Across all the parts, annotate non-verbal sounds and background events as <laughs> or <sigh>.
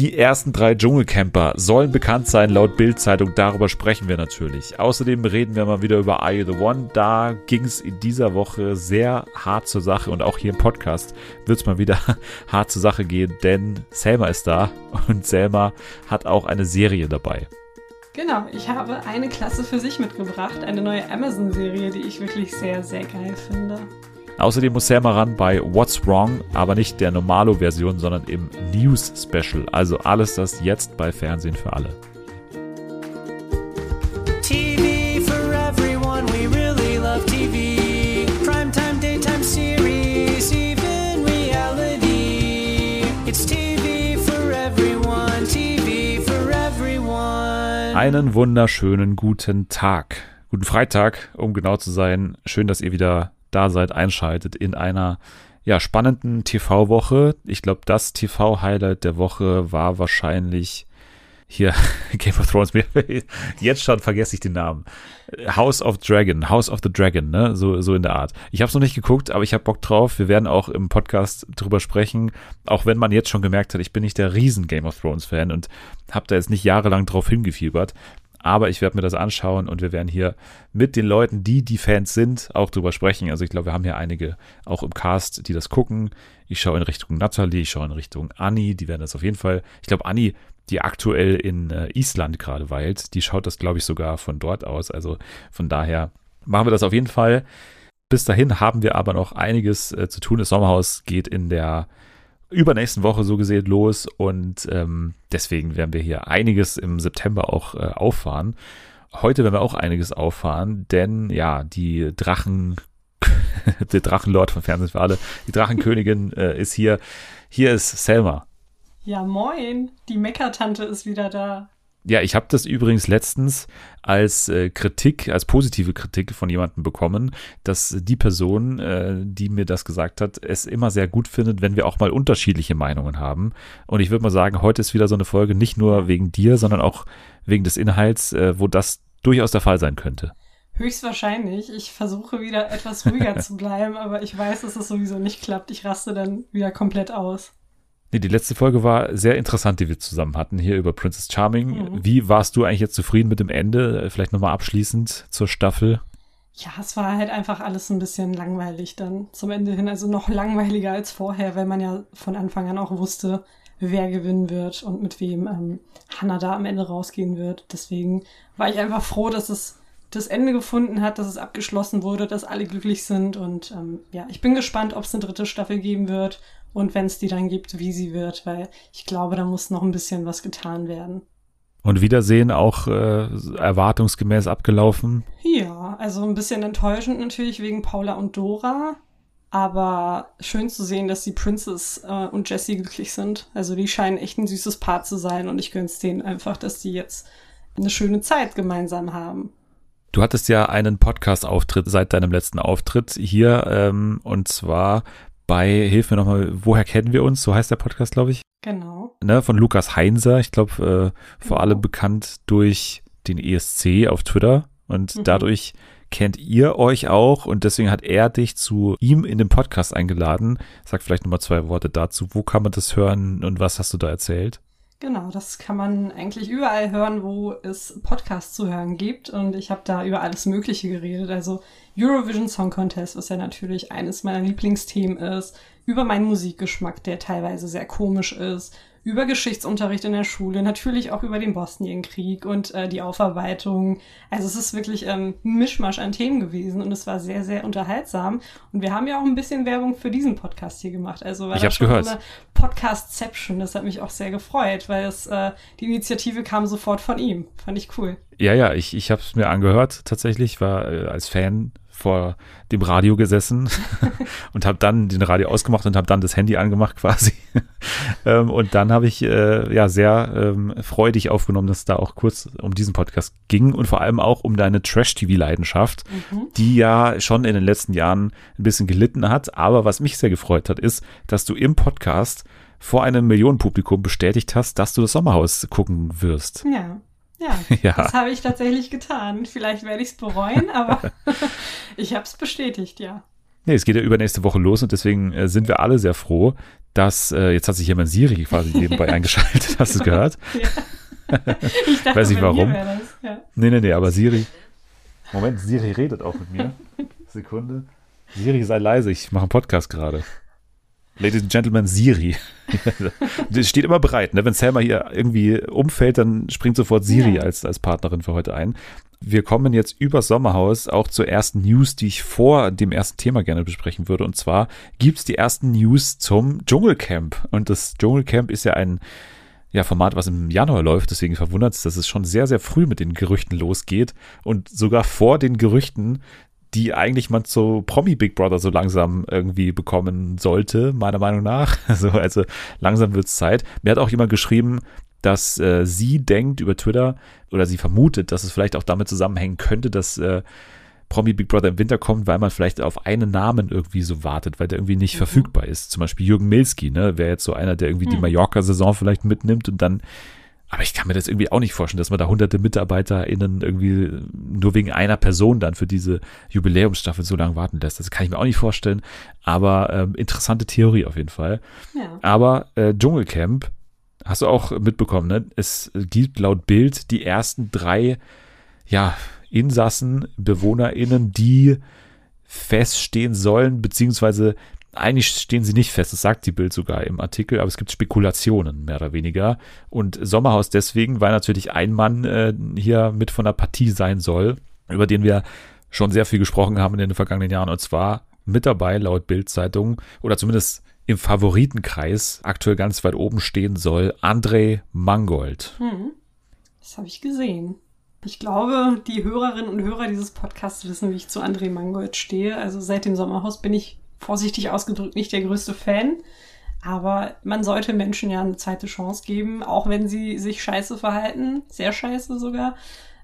Die ersten drei Dschungelcamper sollen bekannt sein, laut Bild-Zeitung. Darüber sprechen wir natürlich. Außerdem reden wir mal wieder über Are You the One? Da ging es in dieser Woche sehr hart zur Sache und auch hier im Podcast wird es mal wieder <laughs> hart zur Sache gehen, denn Selma ist da und Selma hat auch eine Serie dabei. Genau, ich habe eine Klasse für sich mitgebracht, eine neue Amazon-Serie, die ich wirklich sehr, sehr geil finde. Außerdem muss Selma ran bei What's Wrong, aber nicht der Normalo-Version, sondern im News Special. Also alles das jetzt bei Fernsehen für alle. TV for everyone, we really love TV. Primetime, daytime series, even reality. It's TV for everyone, TV for everyone. Einen wunderschönen guten Tag. Guten Freitag, um genau zu sein. Schön, dass ihr wieder da seid, einschaltet in einer ja, spannenden TV-Woche. Ich glaube, das TV-Highlight der Woche war wahrscheinlich hier <laughs> Game of Thrones. Jetzt schon vergesse ich den Namen. House of Dragon, House of the Dragon, ne? So, so in der Art. Ich habe es noch nicht geguckt, aber ich habe Bock drauf. Wir werden auch im Podcast drüber sprechen. Auch wenn man jetzt schon gemerkt hat, ich bin nicht der riesen Game of Thrones Fan und habe da jetzt nicht jahrelang drauf hingefiebert. Aber ich werde mir das anschauen und wir werden hier mit den Leuten, die die Fans sind, auch drüber sprechen. Also ich glaube, wir haben hier einige auch im Cast, die das gucken. Ich schaue in Richtung Natalie, ich schaue in Richtung Anni, die werden das auf jeden Fall. Ich glaube, Anni, die aktuell in äh, Island gerade weilt, die schaut das, glaube ich, sogar von dort aus. Also von daher machen wir das auf jeden Fall. Bis dahin haben wir aber noch einiges äh, zu tun. Das Sommerhaus geht in der übernächsten Woche so gesehen los und ähm, deswegen werden wir hier einiges im September auch äh, auffahren. Heute werden wir auch einiges auffahren, denn ja, die Drachen, <laughs> der Drachenlord von Fernsehen für alle, die Drachenkönigin äh, ist hier. Hier ist Selma. Ja, moin, die Meckertante ist wieder da. Ja, ich habe das übrigens letztens als äh, Kritik, als positive Kritik von jemandem bekommen, dass die Person, äh, die mir das gesagt hat, es immer sehr gut findet, wenn wir auch mal unterschiedliche Meinungen haben. Und ich würde mal sagen, heute ist wieder so eine Folge nicht nur wegen dir, sondern auch wegen des Inhalts, äh, wo das durchaus der Fall sein könnte. Höchstwahrscheinlich. Ich versuche wieder etwas ruhiger <laughs> zu bleiben, aber ich weiß, dass es sowieso nicht klappt. Ich raste dann wieder komplett aus. Nee, die letzte Folge war sehr interessant, die wir zusammen hatten, hier über Princess Charming. Mhm. Wie warst du eigentlich jetzt zufrieden mit dem Ende? Vielleicht nochmal abschließend zur Staffel. Ja, es war halt einfach alles ein bisschen langweilig dann zum Ende hin. Also noch langweiliger als vorher, weil man ja von Anfang an auch wusste, wer gewinnen wird und mit wem ähm, Hannah da am Ende rausgehen wird. Deswegen war ich einfach froh, dass es das Ende gefunden hat, dass es abgeschlossen wurde, dass alle glücklich sind. Und ähm, ja, ich bin gespannt, ob es eine dritte Staffel geben wird und wenn es die dann gibt, wie sie wird, weil ich glaube, da muss noch ein bisschen was getan werden. Und Wiedersehen auch äh, erwartungsgemäß abgelaufen? Ja, also ein bisschen enttäuschend natürlich wegen Paula und Dora. Aber schön zu sehen, dass die Princess äh, und Jessie glücklich sind. Also die scheinen echt ein süßes Paar zu sein und ich gönn's denen einfach, dass die jetzt eine schöne Zeit gemeinsam haben. Du hattest ja einen Podcast-Auftritt seit deinem letzten Auftritt hier ähm, und zwar bei, hilf mir nochmal, woher kennen wir uns? So heißt der Podcast, glaube ich. Genau. Ne, von Lukas Heinser, ich glaube, äh, vor genau. allem bekannt durch den ESC auf Twitter. Und mhm. dadurch kennt ihr euch auch und deswegen hat er dich zu ihm in den Podcast eingeladen. Sag vielleicht nochmal zwei Worte dazu. Wo kann man das hören und was hast du da erzählt? Genau, das kann man eigentlich überall hören, wo es Podcasts zu hören gibt. Und ich habe da über alles Mögliche geredet. Also Eurovision Song Contest, was ja natürlich eines meiner Lieblingsthemen ist, über meinen Musikgeschmack, der teilweise sehr komisch ist, über Geschichtsunterricht in der Schule, natürlich auch über den Bosnienkrieg und äh, die Aufarbeitung. Also es ist wirklich ähm, ein Mischmasch an Themen gewesen und es war sehr, sehr unterhaltsam. Und wir haben ja auch ein bisschen Werbung für diesen Podcast hier gemacht. Also war ich das schon gehört. eine Podcastception. Das hat mich auch sehr gefreut, weil es, äh, die Initiative kam sofort von ihm. Fand ich cool. Ja, ja, ich, ich habe es mir angehört tatsächlich, war äh, als Fan vor dem Radio gesessen <laughs> und habe dann den Radio ausgemacht und habe dann das Handy angemacht quasi. <laughs> ähm, und dann habe ich äh, ja sehr ähm, freudig aufgenommen, dass es da auch kurz um diesen Podcast ging und vor allem auch um deine Trash-TV-Leidenschaft, mhm. die ja schon in den letzten Jahren ein bisschen gelitten hat. Aber was mich sehr gefreut hat, ist, dass du im Podcast vor einem Millionenpublikum bestätigt hast, dass du das Sommerhaus gucken wirst. Ja. Ja, <laughs> ja. das habe ich tatsächlich getan. Vielleicht werde ich es bereuen, aber <laughs> ich habe es bestätigt, ja. Nee, es geht ja übernächste Woche los und deswegen äh, sind wir alle sehr froh, dass, äh, jetzt hat sich mein Siri quasi nebenbei <laughs> eingeschaltet, hast du es gehört? Ja. Ich dachte, Weiß nicht warum. Das. Ja. Nee, nee, nee, aber Siri. Moment, Siri redet auch mit mir. Sekunde. Siri, sei leise, ich mache einen Podcast gerade. Ladies and Gentlemen, Siri. <laughs> Die steht immer bereit, ne? Wenn Selma hier irgendwie umfällt, dann springt sofort Siri Ja. als, als Partnerin für heute ein. Wir kommen jetzt übers Sommerhaus auch zur ersten News, die ich vor dem ersten Thema gerne besprechen würde. Und zwar gibt's die ersten News zum Dschungelcamp. Und das Dschungelcamp ist ja ein ja, Format, was im Januar läuft, deswegen verwundert es, dass es schon sehr, sehr früh mit den Gerüchten losgeht und sogar vor den Gerüchten, die eigentlich man zu Promi Big Brother so langsam irgendwie bekommen sollte, meiner Meinung nach. <laughs> Also, also langsam wird's Zeit. Mir hat auch jemand geschrieben, dass äh, sie denkt über Twitter oder sie vermutet, dass es vielleicht auch damit zusammenhängen könnte, dass äh, Promi Big Brother im Winter kommt, weil man vielleicht auf einen Namen irgendwie so wartet, weil der irgendwie nicht verfügbar ist. Zum Beispiel Jürgen Milski, ne, wäre jetzt so einer, der irgendwie die Mallorca-Saison vielleicht mitnimmt und dann aber ich kann mir das irgendwie auch nicht vorstellen, dass man da hunderte MitarbeiterInnen irgendwie nur wegen einer Person dann für diese Jubiläumsstaffel so lange warten lässt. Das kann ich mir auch nicht vorstellen. Aber ähm, interessante Theorie auf jeden Fall. Ja. Aber äh, Dschungelcamp, hast du auch mitbekommen, ne? Es gibt laut Bild die ersten drei, ja, Insassen, BewohnerInnen, die feststehen sollen, beziehungsweise eigentlich stehen sie nicht fest, das sagt die Bild sogar im Artikel, aber es gibt Spekulationen, mehr oder weniger. Und Sommerhaus deswegen, weil natürlich ein Mann äh, hier mit von der Partie sein soll, über den wir schon sehr viel gesprochen haben in den vergangenen Jahren, und zwar mit dabei, laut Bild-Zeitung, oder zumindest im Favoritenkreis aktuell ganz weit oben stehen soll, André Mangold. Hm. Das habe ich gesehen. Ich glaube, die Hörerinnen und Hörer dieses Podcasts wissen, wie ich zu André Mangold stehe. Also seit dem Sommerhaus bin ich vorsichtig ausgedrückt nicht der größte Fan. Aber man sollte Menschen ja eine zweite Chance geben, auch wenn sie sich scheiße verhalten. Sehr scheiße sogar.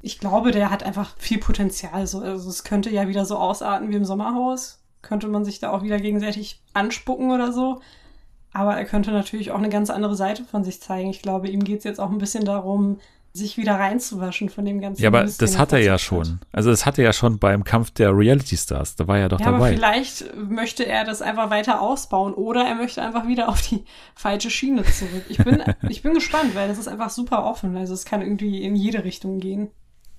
Ich glaube, der hat einfach viel Potenzial. So, also es könnte ja wieder so ausarten wie im Sommerhaus. Könnte man sich da auch wieder gegenseitig anspucken oder so. Aber er könnte natürlich auch eine ganz andere Seite von sich zeigen. Ich glaube, ihm geht's jetzt auch ein bisschen darum, sich wieder reinzuwaschen von dem ganzen Ja, aber Mist, das hat er ja verzapft hat. schon. Also das hat er ja schon beim Kampf der Reality Stars. Da war er ja doch Ja, aber dabei. vielleicht möchte er das einfach weiter ausbauen oder er möchte einfach wieder auf die falsche Schiene zurück. Ich bin, <laughs> ich bin gespannt, weil das ist einfach super offen. Also es kann irgendwie in jede Richtung gehen.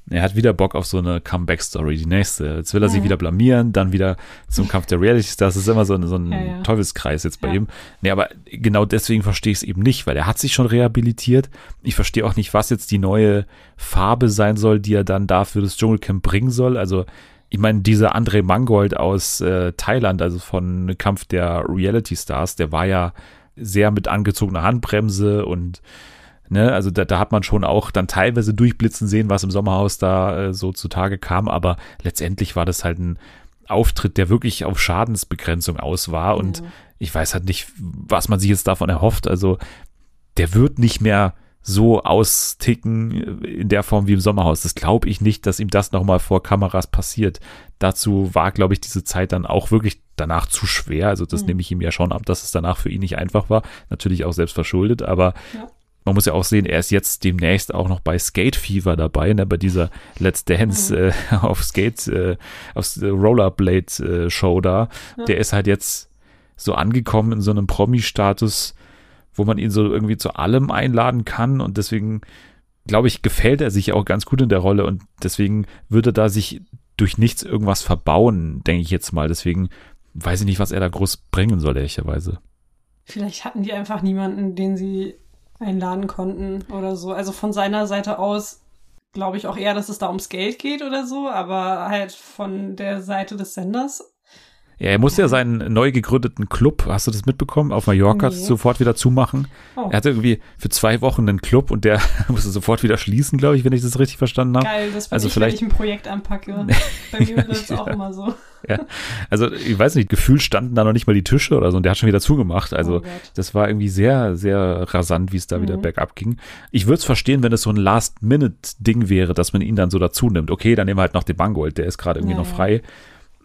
Er hat wieder Bock auf so eine Comeback-Story, die nächste. Jetzt will er sich Ja. wieder blamieren, dann wieder zum Kampf der Reality Stars. Das ist immer so ein, so ein Ja, ja. Teufelskreis jetzt bei ihm. Nee, aber genau deswegen verstehe ich es eben nicht, weil er hat sich schon rehabilitiert. Ich verstehe auch nicht, was jetzt die neue Farbe sein soll, die er dann da für das Dschungelcamp bringen soll. Also, ich meine, dieser André Mangold aus äh, Thailand, also von Kampf der Reality Stars, der war ja sehr mit angezogener Handbremse und Ne, also da, da hat man schon auch dann teilweise durchblitzen sehen, was im Sommerhaus da äh, so zutage kam, aber letztendlich war das halt ein Auftritt, der wirklich auf Schadensbegrenzung aus war und Ja. ich weiß halt nicht, was man sich jetzt davon erhofft. Also der wird nicht mehr so austicken äh, in der Form wie im Sommerhaus. Das glaube ich nicht, dass ihm das nochmal vor Kameras passiert. Dazu war, glaube ich, diese Zeit dann auch wirklich danach zu schwer. Also das Mhm. nehme ich ihm ja schon ab, dass es danach für ihn nicht einfach war. Natürlich auch selbst verschuldet, aber Ja. Man muss ja auch sehen, er ist jetzt demnächst auch noch bei Skate Fever dabei, ne, bei dieser Let's Dance Mhm. äh, <laughs> auf Skate, äh, auf Rollerblade äh, Show da. Ja. Der ist halt jetzt so angekommen in so einem Promi-Status, wo man ihn so irgendwie zu allem einladen kann und deswegen glaube ich, gefällt er sich auch ganz gut in der Rolle und deswegen würde da sich durch nichts irgendwas verbauen, denke ich jetzt mal. Deswegen weiß ich nicht, was er da groß bringen soll, ehrlicherweise. Vielleicht hatten die einfach niemanden, den sie einladen konnten oder so. Also von seiner Seite aus glaube ich auch eher, dass es da ums Geld geht oder so, aber halt von der Seite des Senders. Ja, er musste ja seinen neu gegründeten Club, hast du das mitbekommen, auf Mallorca Nee. sofort wieder zumachen. Oh, Er hatte irgendwie für zwei Wochen einen Club und der <laughs> musste sofort wieder schließen, glaube ich, wenn ich das richtig verstanden habe. geil, das also ich, vielleicht- wenn ich ein Projekt anpacke. <laughs> Bei mir wird <laughs> auch Ja. immer so. Also ich weiß nicht, gefühlt standen da noch nicht mal die Tische oder so und der hat schon wieder zugemacht. Also Oh das war irgendwie sehr, sehr rasant, wie es da wieder Mhm. bergab ging. Ich würde es verstehen, wenn es so ein Last-Minute-Ding wäre, dass man ihn dann so dazu nimmt. Okay, dann nehmen wir halt noch den Bangold, der ist gerade irgendwie Ja, noch ja.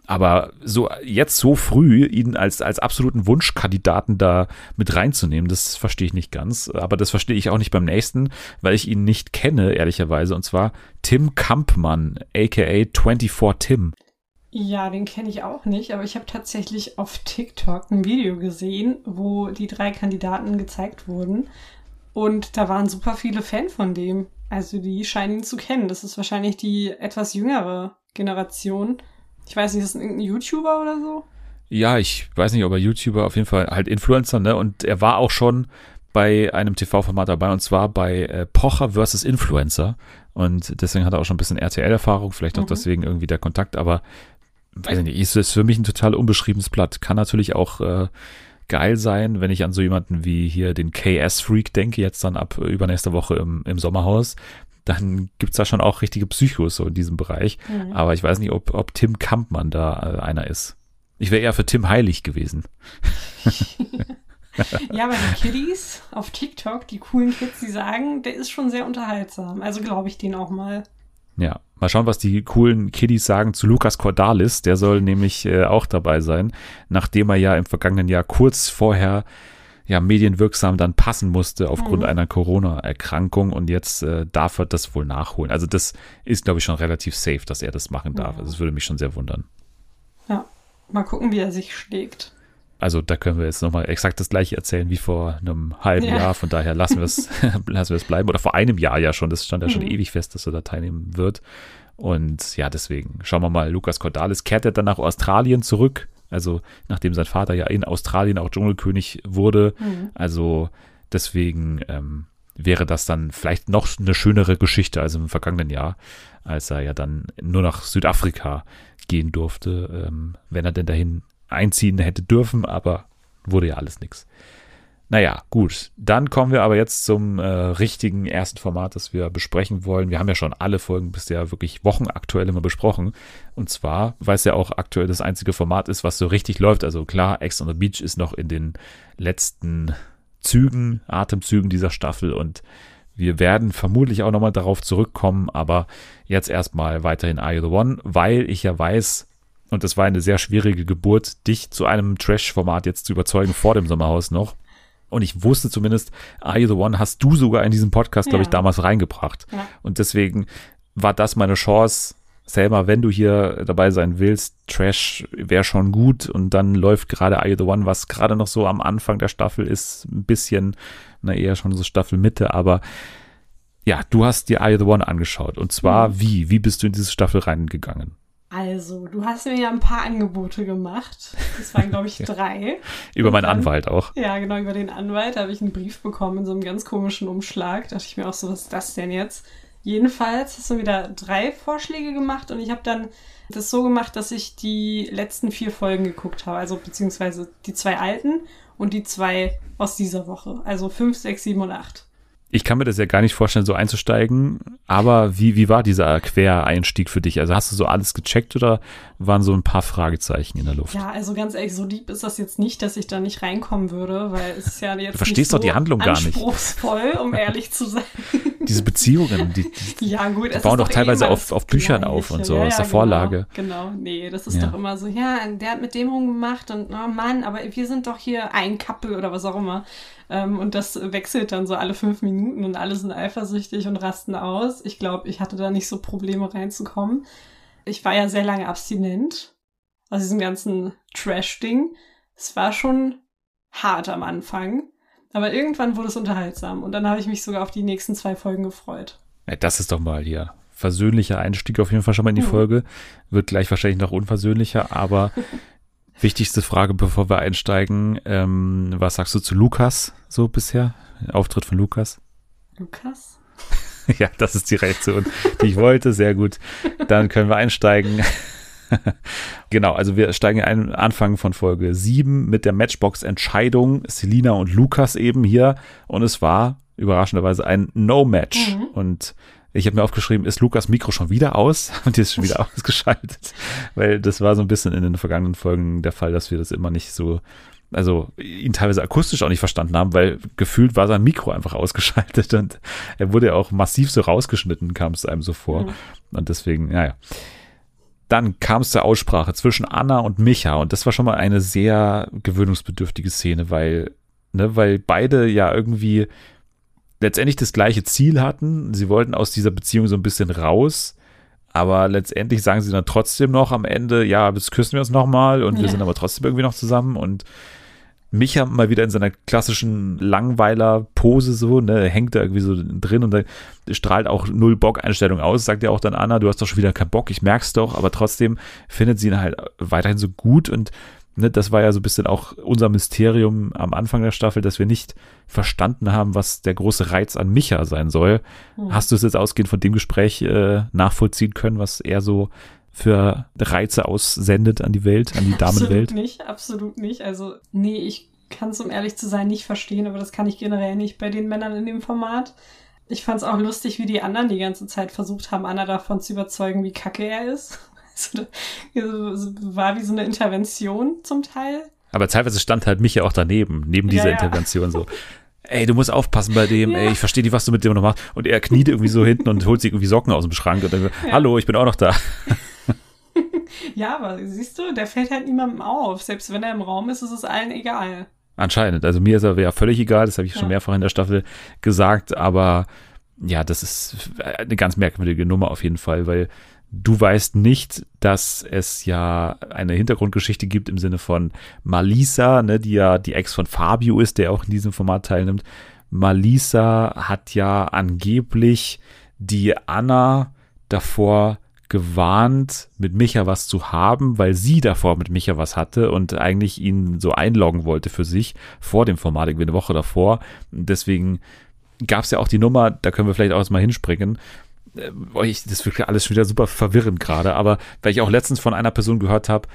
Aber so jetzt so früh ihn als, als absoluten Wunschkandidaten da mit reinzunehmen, das verstehe ich nicht ganz. Aber das verstehe ich auch nicht beim nächsten, weil ich ihn nicht kenne, ehrlicherweise. Und zwar Tim Kampmann, aka 24 Tim. Ja, den kenne ich auch nicht, aber ich habe tatsächlich auf TikTok ein Video gesehen, wo die drei Kandidaten gezeigt wurden. Und da waren super viele Fan von dem. Also die scheinen ihn zu kennen. Das ist wahrscheinlich die etwas jüngere Generation. Ich weiß nicht, ist das irgendein YouTuber oder so? Ja, ich weiß nicht, ob er YouTuber, auf jeden Fall halt Influencer, ne? Und er war auch schon bei einem TV-Format dabei und zwar bei äh, Pocher vs. Influencer. Und deswegen hat er auch schon ein bisschen RTL-Erfahrung, vielleicht auch Mhm. deswegen irgendwie der Kontakt, aber weiß ich nicht, ist, ist für mich ein total unbeschriebenes Blatt. Kann natürlich auch äh, geil sein, wenn ich an so jemanden wie hier den KS-Freak denke, jetzt dann ab äh, übernächste Woche im, im Sommerhaus. Dann gibt's da schon auch richtige Psychos so in diesem Bereich. Mhm. Aber ich weiß nicht, ob, ob Tim Kampmann da äh, einer ist. Ich wäre eher für Tim Heilig gewesen. <laughs> Ja, aber die Kiddies auf TikTok, die coolen Kids, die sagen, der ist schon sehr unterhaltsam. Also glaube ich den auch mal. Ja, mal schauen, was die coolen Kiddies sagen zu Lukas Cordalis. Der soll nämlich äh, auch dabei sein, nachdem er ja im vergangenen Jahr kurz vorher ja medienwirksam dann passen musste aufgrund Mhm. einer Corona-Erkrankung und jetzt äh, darf er das wohl nachholen. Also das ist, glaube ich, schon relativ safe, dass er das machen darf. Ja. Also das würde mich schon sehr wundern. Ja, mal gucken, wie er sich schlägt. Also da können wir jetzt nochmal exakt das gleiche erzählen wie vor einem halben Ja. Jahr. Von daher lassen wir es <laughs> <laughs> lassen wir es bleiben. Oder vor einem Jahr ja schon. Das stand ja schon Mhm. ewig fest, dass er da teilnehmen wird. Und ja, deswegen schauen wir mal. Lukas Cordalis kehrt er dann nach Australien zurück. Also nachdem sein Vater ja in Australien auch Dschungelkönig wurde. Mhm. Also deswegen ähm, wäre das dann vielleicht noch eine schönere Geschichte als im vergangenen Jahr, als er ja dann nur nach Südafrika gehen durfte, ähm, wenn er denn dahin einziehen hätte dürfen, aber wurde ja alles nix. Naja, gut. Dann kommen wir aber jetzt zum äh, richtigen ersten Format, das wir besprechen wollen. Wir haben ja schon alle Folgen bisher wirklich wochenaktuell immer besprochen. Und zwar, weil es ja auch aktuell das einzige Format ist, was so richtig läuft. Also klar, Ex on the Beach ist noch in den letzten Zügen, Atemzügen dieser Staffel und wir werden vermutlich auch nochmal darauf zurückkommen, aber jetzt erstmal weiterhin Are You the One, weil ich ja weiß, und das war eine sehr schwierige Geburt, dich zu einem Trash-Format jetzt zu überzeugen vor dem Sommerhaus noch. Und ich wusste zumindest, Are You the One hast du sogar in diesem Podcast, glaube ich, Ja. damals reingebracht. Ja. Und deswegen war das meine Chance. Selma, wenn du hier dabei sein willst, Trash wäre schon gut und dann läuft gerade Are You the One, was gerade noch so am Anfang der Staffel ist, ein bisschen, na eher schon so Staffelmitte, aber ja, du hast dir Are You the One angeschaut und zwar Mhm. wie? Wie bist du in diese Staffel reingegangen? Also, du hast mir ja ein paar Angebote gemacht. Das waren, glaube ich, <laughs> drei. Über meinen dann- Anwalt auch. Ja, genau, über den Anwalt habe ich einen Brief bekommen in so einem ganz komischen Umschlag. Da dachte ich mir auch so, was ist das denn jetzt? Jedenfalls hast du wieder drei Vorschläge gemacht und ich habe dann das so gemacht, dass ich die letzten vier Folgen geguckt habe. Also beziehungsweise die zwei alten und die zwei aus dieser Woche. Also fünf, sechs, sieben und acht. Ich kann mir das ja gar nicht vorstellen, so einzusteigen, aber wie, wie war dieser Quereinstieg für dich? Also hast du so alles gecheckt oder waren so ein paar Fragezeichen in der Luft? Ja, also ganz ehrlich, so deep ist das jetzt nicht, dass ich da nicht reinkommen würde, weil es ist ja jetzt Du verstehst doch die so Handlung gar nicht. anspruchsvoll, um <laughs> ehrlich zu sein. Diese Beziehungen, die, die <laughs> Ja, gut. es bauen doch teilweise immer auf- auf Büchern auf und so, aus der Vorlage. Genau, genau. nee, das ist Ja. doch immer so, ja, der hat mit dem rumgemacht und, oh Mann, aber wir sind doch hier ein Couple oder was auch immer. Ähm, und das wechselt dann so alle fünf Minuten und alle sind eifersüchtig und rasten aus. Ich glaube, ich hatte da nicht so Probleme reinzukommen. Ich war ja sehr lange abstinent aus diesem ganzen Trash-Ding. Es war schon hart am Anfang. Aber irgendwann wurde es unterhaltsam und dann habe ich mich sogar auf die nächsten zwei Folgen gefreut. Ja, das ist doch mal hier versöhnlicher Einstieg auf jeden Fall schon mal in die Mhm. Folge. Wird gleich wahrscheinlich noch unversöhnlicher, aber <laughs> wichtigste Frage, bevor wir einsteigen, ähm, was sagst du zu Lukas so bisher? Auftritt von Lukas? Lukas? <laughs> Ja, das ist die Reaktion, die ich wollte. Sehr gut. Dann können wir einsteigen. <laughs> genau, also wir steigen ein, Anfang von Folge 7 mit der Matchbox-Entscheidung. Selina und Lukas eben hier. Und es war überraschenderweise ein No-Match. Mhm. Und ich habe mir aufgeschrieben, ist Lukas Mikro schon wieder aus? Und die ist schon wieder <laughs> ausgeschaltet. Weil das war so ein bisschen in den vergangenen Folgen der Fall, dass wir das immer nicht so also ihn teilweise akustisch auch nicht verstanden haben, weil gefühlt war sein Mikro einfach ausgeschaltet <laughs> und er wurde ja auch massiv so rausgeschnitten, kam es einem so vor. Mhm. Und deswegen, naja. Dann kam es zur Aussprache zwischen Anna und Micha und das war schon mal eine sehr gewöhnungsbedürftige Szene, weil, ne, weil beide ja irgendwie letztendlich das gleiche Ziel hatten. Sie wollten aus dieser Beziehung so ein bisschen raus, Aber letztendlich sagen sie dann trotzdem noch am Ende, ja, jetzt küssen wir uns nochmal und wir Ja. sind aber trotzdem irgendwie noch zusammen und Micha mal wieder in seiner klassischen Langweiler-Pose so, ne, hängt da irgendwie so drin und da strahlt auch null Bock-Einstellung aus, sagt ja auch dann Anna, du hast doch schon wieder keinen Bock, ich merk's doch, aber trotzdem findet sie ihn halt weiterhin so gut und ne, das war ja so ein bisschen auch unser Mysterium am Anfang der Staffel, dass wir nicht verstanden haben, was der große Reiz an Micha sein soll. Hast du es jetzt ausgehend von dem Gespräch äh, nachvollziehen können, was er so für Reize aussendet an die Welt, an die Damenwelt? Absolut nicht, absolut nicht. Also, nee, ich kann es, um ehrlich zu sein, nicht verstehen, aber das kann ich generell nicht bei den Männern in dem Format. Ich fand es auch lustig, wie die anderen die ganze Zeit versucht haben, Anna davon zu überzeugen, wie kacke er ist. <laughs> Also, war wie so eine Intervention zum Teil. Aber teilweise stand halt Micha auch daneben, neben dieser Ja, ja. Intervention so. Ey, du musst aufpassen bei dem, Ja. ey, ich verstehe nicht, was du mit dem noch machst. Und er kniet irgendwie so hinten und holt sich irgendwie Socken aus dem Schrank und dann, hallo, ich bin auch noch da. <laughs> Ja, aber siehst du, der fällt halt niemandem auf. Selbst wenn er im Raum ist, ist es allen egal. Anscheinend. Also mir ist er ja völlig egal, das habe ich schon Ja. mehrfach in der Staffel gesagt, aber ja, das ist eine ganz merkwürdige Nummer auf jeden Fall, weil du weißt nicht, dass es ja eine Hintergrundgeschichte gibt im Sinne von Malisa, ne, die ja die Ex von Fabio ist, der auch in diesem Format teilnimmt. Malisa hat ja angeblich die Anna davor gewarnt, mit Micha was zu haben, weil sie davor mit Micha was hatte und eigentlich ihn so einloggen wollte für sich vor dem Format, irgendwie eine Woche davor. Deswegen gab es ja auch die Nummer, da können wir vielleicht auch mal hinspringen. Äh, ich- Das ist wirklich alles schon wieder super verwirrend gerade, aber weil ich auch letztens von einer Person gehört habe,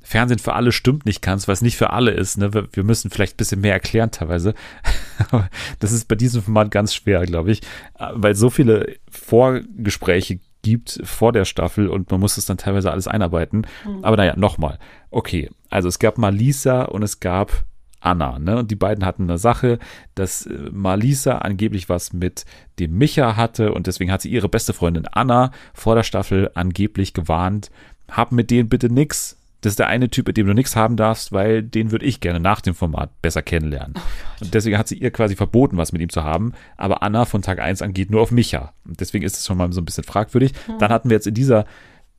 Fernsehen für alle stimmt nicht ganz, weil es nicht für alle ist. Ne? Wir, wir müssen vielleicht ein bisschen mehr erklären teilweise. <laughs> Aber das ist bei diesem Format ganz schwer, glaube ich, äh, weil so viele Vorgespräche gibt vor der Staffel und man muss das dann teilweise alles einarbeiten. Aber naja, nochmal. Okay, also es gab Malisa und es gab Anna, ne? Und die beiden hatten eine Sache, dass äh, Malisa angeblich was mit dem Micha hatte und deswegen hat sie ihre beste Freundin Anna vor der Staffel angeblich gewarnt, hab mit denen bitte nix. Das ist der eine Typ, mit dem du nichts haben darfst, weil den würde ich gerne nach dem Format besser kennenlernen. und deswegen hat sie ihr quasi verboten, was mit ihm zu haben. Aber Anna von Tag 1 an geht nur auf Micha. Und deswegen ist es schon mal so ein bisschen fragwürdig. Dann hatten wir jetzt in dieser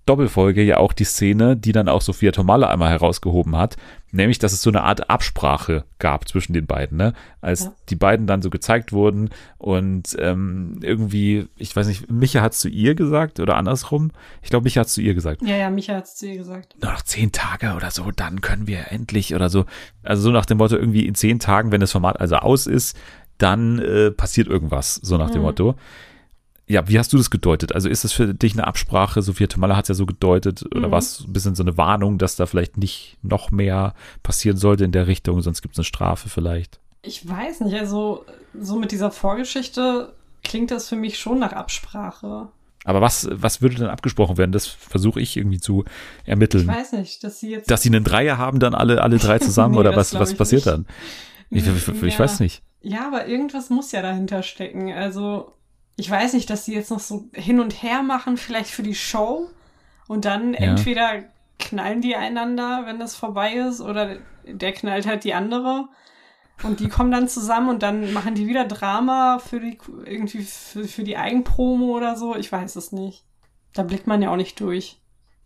Doppelfolge ja auch die Szene, die dann auch Sophia Tomala einmal herausgehoben hat, nämlich, dass es so eine Art Absprache gab zwischen den beiden, ne? Als Ja. die beiden dann so gezeigt wurden und ähm, irgendwie, ich weiß nicht, Micha hat zu ihr gesagt oder andersrum? Ich glaube, Micha hat zu ihr gesagt. Ja, ja, Micha hat es zu ihr gesagt. Nur noch zehn Tage oder so, dann können wir endlich oder so. Also so nach dem Motto, irgendwie in zehn Tagen, wenn das Format also aus ist, dann äh, passiert irgendwas, so nach dem Mhm. Motto. Ja, wie hast du das gedeutet? Also ist das für dich eine Absprache? Sophia Tomala hat es ja so gedeutet. Oder Mhm. war es ein bisschen so eine Warnung, dass da vielleicht nicht noch mehr passieren sollte in der Richtung, sonst gibt es eine Strafe vielleicht? Ich weiß nicht, also so mit dieser Vorgeschichte klingt das für mich schon nach Absprache. Aber was, was würde denn abgesprochen werden? Das versuche ich irgendwie zu Ich ermitteln. weiß nicht, dass sie jetzt. Dass sie einen Dreier haben, dann alle, alle drei <laughs> zusammen Nee, oder was, was ich passiert nicht. dann? Ich, ich, ich, ich Ja. weiß nicht. Ja, aber irgendwas muss ja dahinter stecken. Also, ich weiß nicht, dass sie jetzt noch so hin und her machen, vielleicht für die Show. Und dann Ja. entweder knallen die einander, wenn das vorbei ist, oder der knallt halt die andere. Und die kommen dann zusammen und dann machen die wieder Drama für die, irgendwie für, für die Eigenpromo oder so. Ich weiß es nicht. Da blickt man ja auch nicht durch.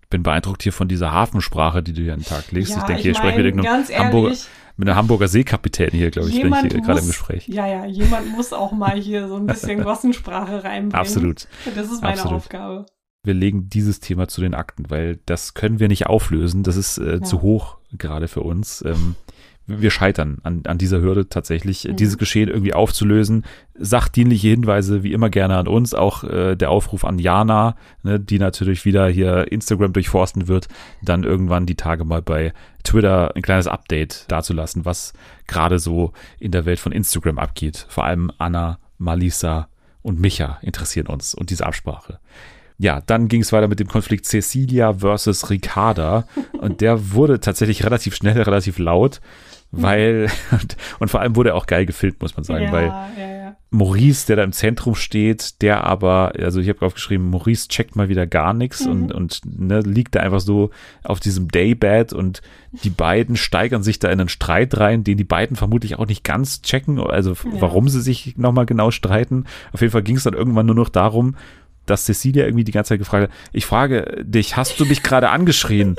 bin beeindruckt hier von dieser Hafensprache, die du hier an den Tag legst. Ja, ich denke, ich hier spreche ich mit mein, irgendeinem ganz Hamburger, ehrlich, mit einer Hamburger Seekapitän hier, glaube ich, bin ich hier gerade im Gespräch. Ja, ja, jemand muss auch mal hier so ein bisschen <laughs> Gossensprache reinbringen. Absolut. Das ist meine Absolut. Aufgabe. Wir legen dieses Thema zu den Akten, weil das können wir nicht auflösen. Das ist äh, zu hoch gerade für uns. Ähm, wir scheitern an, an dieser Hürde tatsächlich, Mhm. dieses Geschehen irgendwie aufzulösen. Sachdienliche Hinweise wie immer gerne an uns, auch äh, der Aufruf an Jana, ne, die natürlich wieder hier Instagram durchforsten wird, dann irgendwann die Tage mal bei Twitter ein kleines Update dazulassen, was gerade so in der Welt von Instagram abgeht. Vor allem Anna, Malisa und Micha interessieren uns und diese Absprache. Ja, dann ging es weiter mit dem Konflikt Cecilia versus Ricarda und der wurde tatsächlich relativ schnell, <laughs> relativ laut, weil und, und vor allem wurde er auch geil gefilmt, muss man sagen, ja, weil ja, ja. Maurice, der da im Zentrum steht, der aber, also ich habe aufgeschrieben, Maurice checkt mal wieder gar nichts Mhm. und, und ne, liegt da einfach so auf diesem Daybed und die beiden steigern sich da in einen Streit rein, den die beiden vermutlich auch nicht ganz checken, also warum sie sich nochmal genau streiten. Auf jeden Fall ging es dann irgendwann nur noch darum, dass Cecilia irgendwie die ganze Zeit gefragt hat, ich frage dich, hast du mich gerade angeschrien?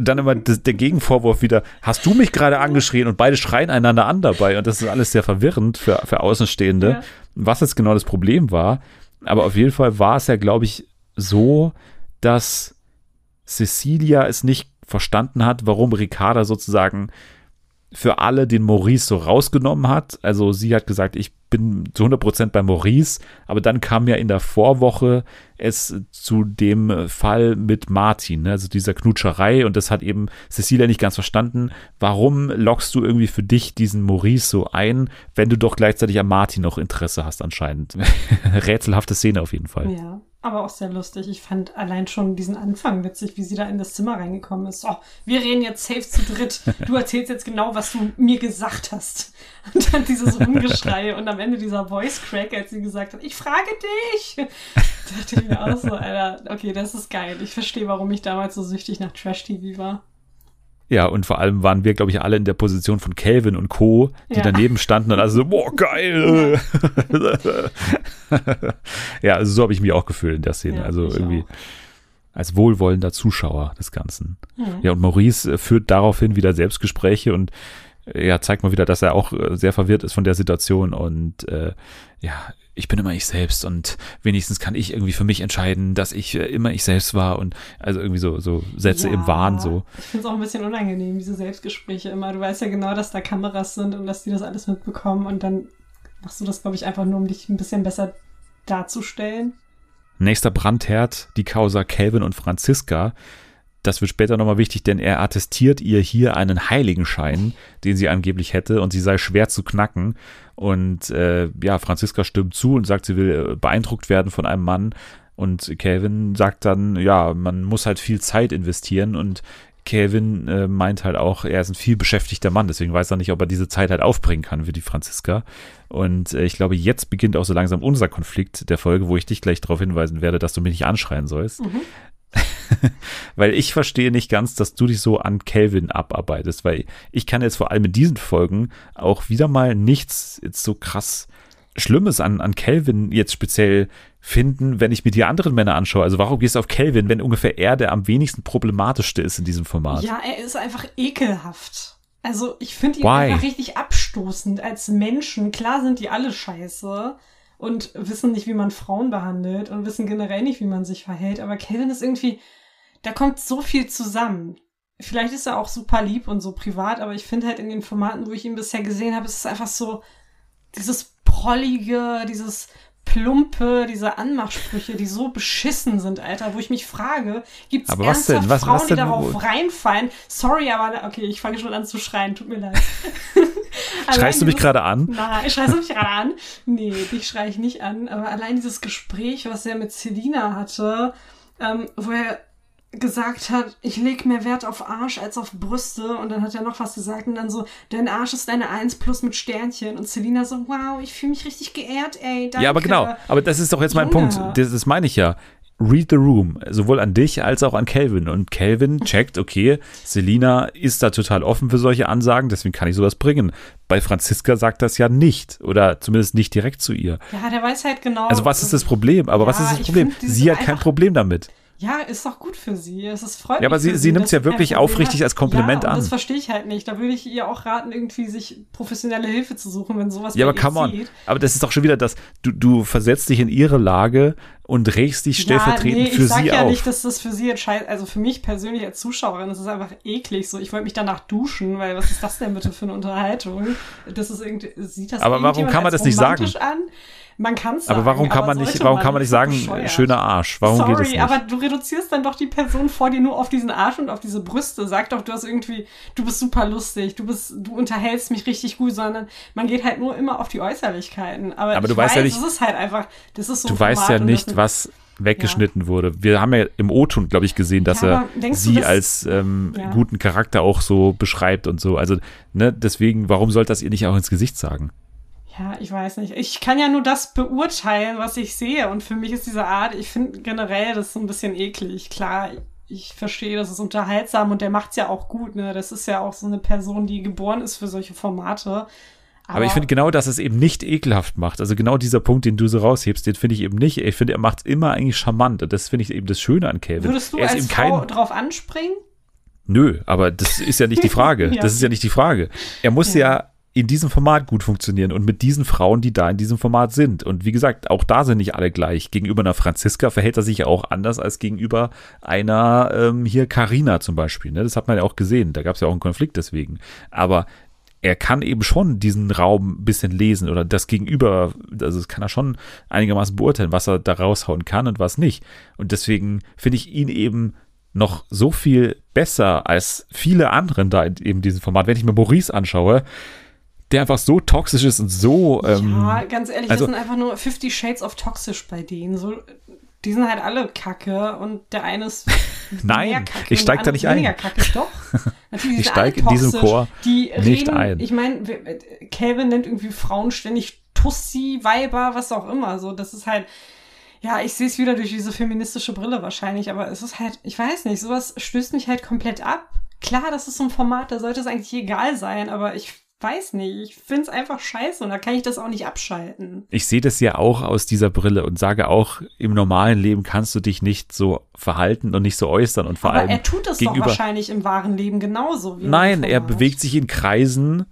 Dann immer das, der Gegenvorwurf wieder, hast du mich gerade angeschrien? Und beide schreien einander an dabei. Und das ist alles sehr verwirrend für, für Außenstehende, ja. was jetzt genau das Problem war. Aber auf jeden Fall war es ja, glaube ich, so, dass Cecilia es nicht verstanden hat, warum Ricarda sozusagen für alle den Maurice so rausgenommen hat. Also sie hat gesagt, ich bin zu 100% bei Maurice, aber dann kam ja in der Vorwoche es zu dem Fall mit Martin, ne? also dieser Knutscherei und das hat eben Cecilia nicht ganz verstanden. Warum lockst du irgendwie für dich diesen Maurice so ein, wenn du doch gleichzeitig an Martin noch Interesse hast anscheinend? <laughs> Rätselhafte Szene auf jeden Fall. Ja aber auch sehr lustig. Ich fand allein schon diesen Anfang witzig, wie sie da in das Zimmer reingekommen ist. Oh, wir reden jetzt safe zu dritt. Du <laughs> erzählst jetzt genau, was du mir gesagt hast. <laughs> Und dann dieses Rumgeschrei und am Ende dieser Voice Crack, als sie gesagt hat, ich frage dich. <laughs> Da dachte ich mir auch so, Alter, okay, das ist geil. Ich verstehe, warum ich damals so süchtig nach Trash-TV war. Ja, und vor allem waren wir, glaube ich, alle in der Position von Calvin und Co., die ja. daneben standen und also so, boah, geil. ja, <laughs> also so habe ich mich auch gefühlt in der Szene. Ja, also irgendwie auch. als wohlwollender Zuschauer des Ganzen. Mhm. Ja, und Maurice äh, führt daraufhin wieder Selbstgespräche und ja, zeigt mal wieder, dass er auch äh, sehr verwirrt ist von der Situation und äh, ja, ich bin immer ich selbst und wenigstens kann ich irgendwie für mich entscheiden, dass ich äh, immer ich selbst war und also irgendwie so, so Sätze ja, im Wahn so. Ich finde es auch ein bisschen unangenehm, diese Selbstgespräche immer. Du weißt ja genau, dass da Kameras sind und dass die das alles mitbekommen und dann machst du das, glaube ich, einfach nur, um dich ein bisschen besser darzustellen. Nächster Brandherd, die Causa Calvin und Franziska. Das wird später nochmal wichtig, denn er attestiert ihr hier einen Heiligenschein, den sie angeblich hätte und sie sei schwer zu knacken. Und äh, ja, Franziska stimmt zu und sagt, sie will äh, beeindruckt werden von einem Mann. Und Calvin sagt dann, ja, man muss halt viel Zeit investieren und Calvin äh, meint halt auch, er ist ein viel beschäftigter Mann, deswegen weiß er nicht, ob er diese Zeit halt aufbringen kann für die Franziska. Und äh, ich glaube, jetzt beginnt auch so langsam unser Konflikt der Folge, wo ich dich gleich darauf hinweisen werde, dass du mich nicht anschreien sollst. Mhm. <laughs> weil ich verstehe nicht ganz, dass du dich so an Kelvin abarbeitest, weil ich kann jetzt vor allem in diesen Folgen auch wieder mal nichts jetzt so krass Schlimmes an, an Kelvin jetzt speziell finden, wenn ich mir die anderen Männer anschaue. Also warum gehst du auf Kelvin, wenn ungefähr er der am wenigsten problematischste ist in diesem Format? Ja, er ist einfach ekelhaft. Also ich finde ihn Why? einfach richtig abstoßend als Menschen. Klar sind die alle scheiße und wissen nicht, wie man Frauen behandelt und wissen generell nicht, wie man sich verhält. Aber Kevin ist irgendwie, da kommt so viel zusammen. Vielleicht ist er auch super lieb und so privat, aber ich finde halt in den Formaten, wo ich ihn bisher gesehen habe, ist es einfach so dieses prollige, dieses plumpe, diese Anmachsprüche, die so beschissen sind, Alter, wo ich mich frage, gibt es ernsthaft was, Frauen, was die darauf reinfallen? Sorry, aber okay, ich fange schon an zu schreien, tut mir leid. <laughs> Schreist du mich gerade an? Nein, schreist du mich gerade an? Nee, dich schreie ich nicht an, aber allein dieses Gespräch, was er mit Selina hatte, ähm, wo er gesagt hat, ich leg mehr Wert auf Arsch als auf Brüste und dann hat er noch was gesagt und dann so, dein Arsch ist deine Eins plus mit Sternchen und Selina so, wow, ich fühle mich richtig geehrt, ey, danke. Ja, aber genau, aber das ist doch jetzt mein Junge. Punkt, das, das meine ich ja. Read the Room, sowohl an dich als auch an Calvin. Und Calvin checkt, okay, Selina ist da total offen für solche Ansagen, deswegen kann ich sowas bringen. Bei Franziska sagt das ja nicht oder zumindest nicht direkt zu ihr. Ja, der weiß halt genau. Also was ist das Problem? Aber ja, was ist das Problem? Sie hat kein Problem damit. Ja, ist doch gut für sie. Es ist freut Ja, aber sie, sie nimmt es ja wirklich aufrichtig als Kompliment ja, an. Das verstehe ich halt nicht. Da würde ich ihr auch raten, irgendwie sich professionelle Hilfe zu suchen, wenn sowas Ja, aber come on. Sieht. Aber das ist doch schon wieder das, du, du versetzt dich in ihre Lage und regst dich stellvertretend ja, nee, für sie auf. Ich sag ja nicht, dass das für sie entscheidet. Also für mich persönlich als Zuschauerin, das ist einfach eklig so. Ich wollte mich danach duschen, weil was ist das denn bitte für eine Unterhaltung? Das ist irgendwie, sieht das Aber warum kann man das nicht sagen? An? Man kann es Aber warum kann man nicht, warum kann man nicht sagen, bescheuert. schöner Arsch? Warum Sorry, geht das nicht? aber du reduzierst dann doch die Person vor dir nur auf diesen Arsch und auf diese Brüste. Sag doch, du hast irgendwie, du bist super lustig, du bist, du unterhältst mich richtig gut, sondern man geht halt nur immer auf die Äußerlichkeiten. Aber, aber du weißt weiß, ja nicht, das ist halt einfach, das ist so. Du weißt ja nicht, was weggeschnitten ja. wurde. Wir haben ja im O-Ton, glaube ich, gesehen, dass ja, er sie das, als ähm, ja. guten Charakter auch so beschreibt und so. Also, ne, deswegen, warum sollte das ihr nicht auch ins Gesicht sagen? Ja, ich weiß nicht. Ich kann ja nur das beurteilen, was ich sehe. Und für mich ist diese Art, ich finde generell das so ein bisschen eklig. Klar, ich verstehe, das ist unterhaltsam und der macht's ja auch gut. Ne? Das ist ja auch so eine Person, die geboren ist für solche Formate. Aber, ich finde genau, dass es eben nicht ekelhaft macht. Also genau dieser Punkt, den du so raushebst, den finde ich eben nicht. Ich finde, er macht es immer eigentlich charmant. Und das finde ich eben das Schöne an Calvin. Würdest du er als eben Frau drauf anspringen? Nö, aber das ist ja nicht die Frage. Ja. <laughs> Das ist ja nicht die Frage. Er muss ja. Ja. In diesem Format gut funktionieren und mit diesen Frauen, die da in diesem Format sind. Und wie gesagt, auch da sind nicht alle gleich. Gegenüber einer Franziska verhält er sich ja auch anders als gegenüber einer ähm, hier Carina zum Beispiel. Ne? Das hat man ja auch gesehen. Da gab es ja auch einen Konflikt deswegen. Aber er kann eben schon diesen Raum ein bisschen lesen oder das Gegenüber, also das kann er schon einigermaßen beurteilen, was er da raushauen kann und was nicht. Und deswegen finde ich ihn eben noch so viel besser als viele anderen da in eben diesem Format. Wenn ich mir Maurice anschaue, der einfach so toxisch ist und so. Ähm, ja, ganz ehrlich, also- das sind einfach nur 50 Shades of toxisch bei denen. So, die sind halt alle kacke und der eine ist <laughs> Nein, ich und steig der da nicht ein. Kacke. Doch. <laughs> Natürlich, Ich sind alle steig in diesem. Chor die nicht reden, ein. Ich meine, Calvin nennt irgendwie Frauen ständig Tussi, Weiber, was auch immer. So, das ist halt. Ja, ich sehe es wieder durch diese feministische Brille wahrscheinlich, aber es ist halt, ich weiß nicht, sowas stößt mich halt komplett ab. Klar, das ist so ein Format, da sollte es eigentlich egal sein, aber ich weiß nicht, ich finde es einfach scheiße und da kann ich das auch nicht abschalten. ich sehe das ja auch aus dieser Brille und sage auch, im normalen Leben kannst du dich nicht so verhalten und nicht so äußern und vor aber allem er tut doch gegenüber. wahrscheinlich im wahren Leben genauso. Wie in Nein, er bewegt sich in Kreisen,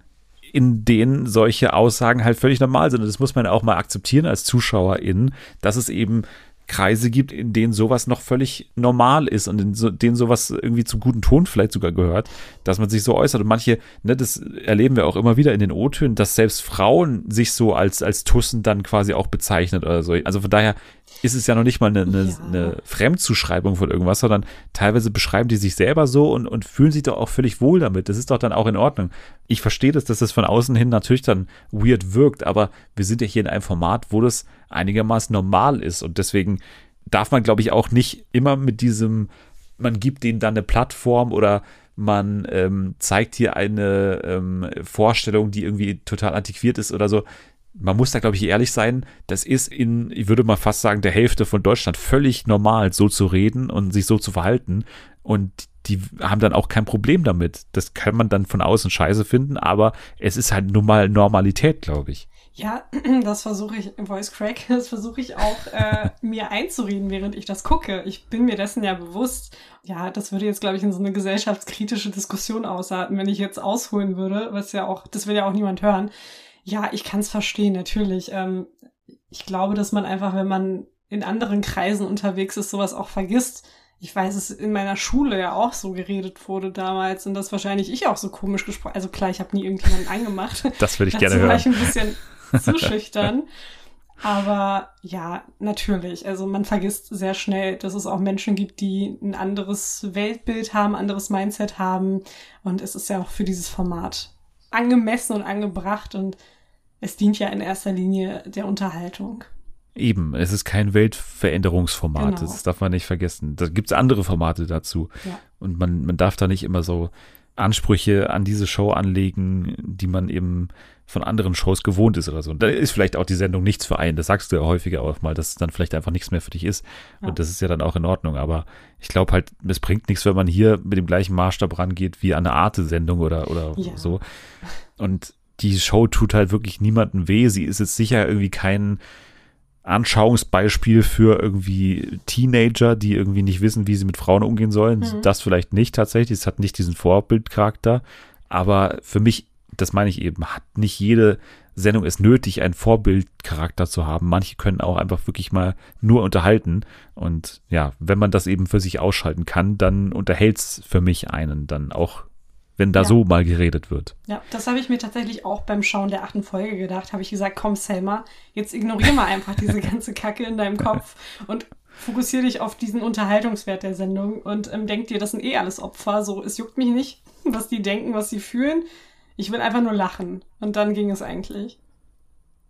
in denen solche Aussagen halt völlig normal sind. Und das muss man auch mal akzeptieren als Zuschauerin, dass es eben Kreise gibt, in denen sowas noch völlig normal ist und in so, denen sowas irgendwie zum guten Ton vielleicht sogar gehört, dass man sich so äußert. Und manche, ne, das erleben wir auch immer wieder in den O-Tönen, dass selbst Frauen sich so als, als Tussen dann quasi auch bezeichnet oder so. Also von daher ist es ja noch nicht mal eine, eine, Ja. eine Fremdzuschreibung von irgendwas, sondern teilweise beschreiben die sich selber so und, und fühlen sich doch auch völlig wohl damit. Das ist doch dann auch in Ordnung. Ich verstehe das, dass das von außen hin natürlich dann weird wirkt, aber wir sind ja hier in einem Format, wo das einigermaßen normal ist und deswegen darf man, glaube ich, auch nicht immer mit diesem, man gibt denen dann eine Plattform oder man ähm, zeigt hier eine ähm, Vorstellung, die irgendwie total antiquiert ist oder so. Man muss da, glaube ich, ehrlich sein, das ist in, ich würde mal fast sagen, der Hälfte von Deutschland völlig normal, so zu reden und sich so zu verhalten. Und die haben dann auch kein Problem damit. Das kann man dann von außen scheiße finden, aber es ist halt nun mal Normalität, glaube ich. Ja, <clears throat> das versuche ich, Voice Crack, <laughs> das versuche ich auch äh, mir einzureden, während ich das gucke. Ich bin mir dessen ja bewusst. Ja, das würde jetzt, glaube ich, in so eine gesellschaftskritische Diskussion ausarten, wenn ich jetzt ausholen würde, was ja auch, das will ja auch niemand hören. Ja, ich kann es verstehen, natürlich. Ähm, ich glaube, dass man einfach, wenn man in anderen Kreisen unterwegs ist, sowas auch vergisst. Ich weiß, es in meiner Schule ja auch so geredet wurde damals und das wahrscheinlich ich auch so komisch gesprochen. Also klar, ich habe nie irgendjemanden angemacht. Das würde ich <laughs> Dazu gerne war hören. ich ein bisschen <laughs> zu schüchtern. Aber ja, natürlich. Also man vergisst sehr schnell, dass es auch Menschen gibt, die ein anderes Weltbild haben, anderes Mindset haben. Und es ist ja auch für dieses Format angemessen und angebracht und es dient ja in erster Linie der Unterhaltung. Eben, es ist kein Weltveränderungsformat, Genau. das darf man nicht vergessen. Da gibt es andere Formate dazu. Ja. Und man, man darf da nicht immer so Ansprüche an diese Show anlegen, die man eben von anderen Shows gewohnt ist oder so. Und da ist vielleicht auch die Sendung nichts für einen. Das sagst du ja häufiger auch mal, dass es dann vielleicht einfach nichts mehr für dich ist. Ja. Und das ist ja dann auch in Ordnung. Aber ich glaube halt, es bringt nichts, wenn man hier mit dem gleichen Maßstab rangeht wie an eine Arte-Sendung oder, oder Ja. so. Und die Show tut halt wirklich niemandem weh. Sie ist jetzt sicher irgendwie kein Anschauungsbeispiel für irgendwie Teenager, die irgendwie nicht wissen, wie sie mit Frauen umgehen sollen. Mhm. Das vielleicht nicht tatsächlich. Es hat nicht diesen Vorbildcharakter. Aber für mich, das meine ich eben, hat nicht jede Sendung es nötig, einen Vorbildcharakter zu haben. Manche können auch einfach wirklich mal nur unterhalten. Und ja, wenn man das eben für sich ausschalten kann, dann unterhält's für mich einen dann auch, wenn da Ja. so mal geredet wird. Ja, das habe ich mir tatsächlich auch beim Schauen der achten Folge gedacht. Habe ich gesagt, komm Selma, jetzt ignoriere mal einfach diese <laughs> ganze Kacke in deinem Kopf und fokussiere dich auf diesen Unterhaltungswert der Sendung und ähm, denk dir, das sind eh alles Opfer. So, es juckt mich nicht, <laughs> was die denken, was sie fühlen. Ich will einfach nur lachen. Und dann ging es eigentlich.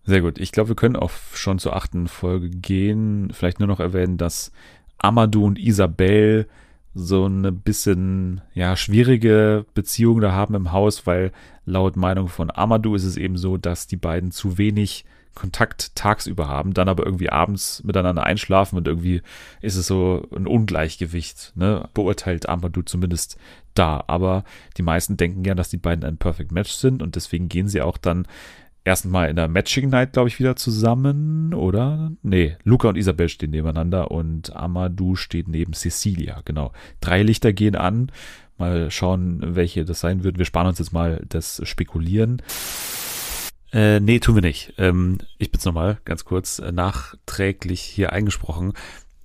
Sehr gut. Ich glaube, wir können auch schon zur achten Folge gehen. Vielleicht nur noch erwähnen, dass Amadou und Isabel so eine bisschen, ja, schwierige Beziehung da haben im Haus, weil laut Meinung von Amadou ist es eben so, dass die beiden zu wenig Kontakt tagsüber haben, dann aber irgendwie abends miteinander einschlafen und irgendwie ist es so ein Ungleichgewicht, ne? beurteilt Amadou zumindest da. Aber die meisten denken ja, dass die beiden ein Perfect Match sind und deswegen gehen sie auch dann ersten Mal in der Matching Night, glaube ich, wieder zusammen, oder? Nee, Luca und Isabel stehen nebeneinander und Amadou steht neben Cecilia, genau. Drei Lichter gehen an. Mal schauen, welche das sein wird. Wir sparen uns jetzt mal das Spekulieren. Äh, nee, tun wir nicht. Ähm, ich bin's nochmal ganz kurz äh, nachträglich hier eingesprochen,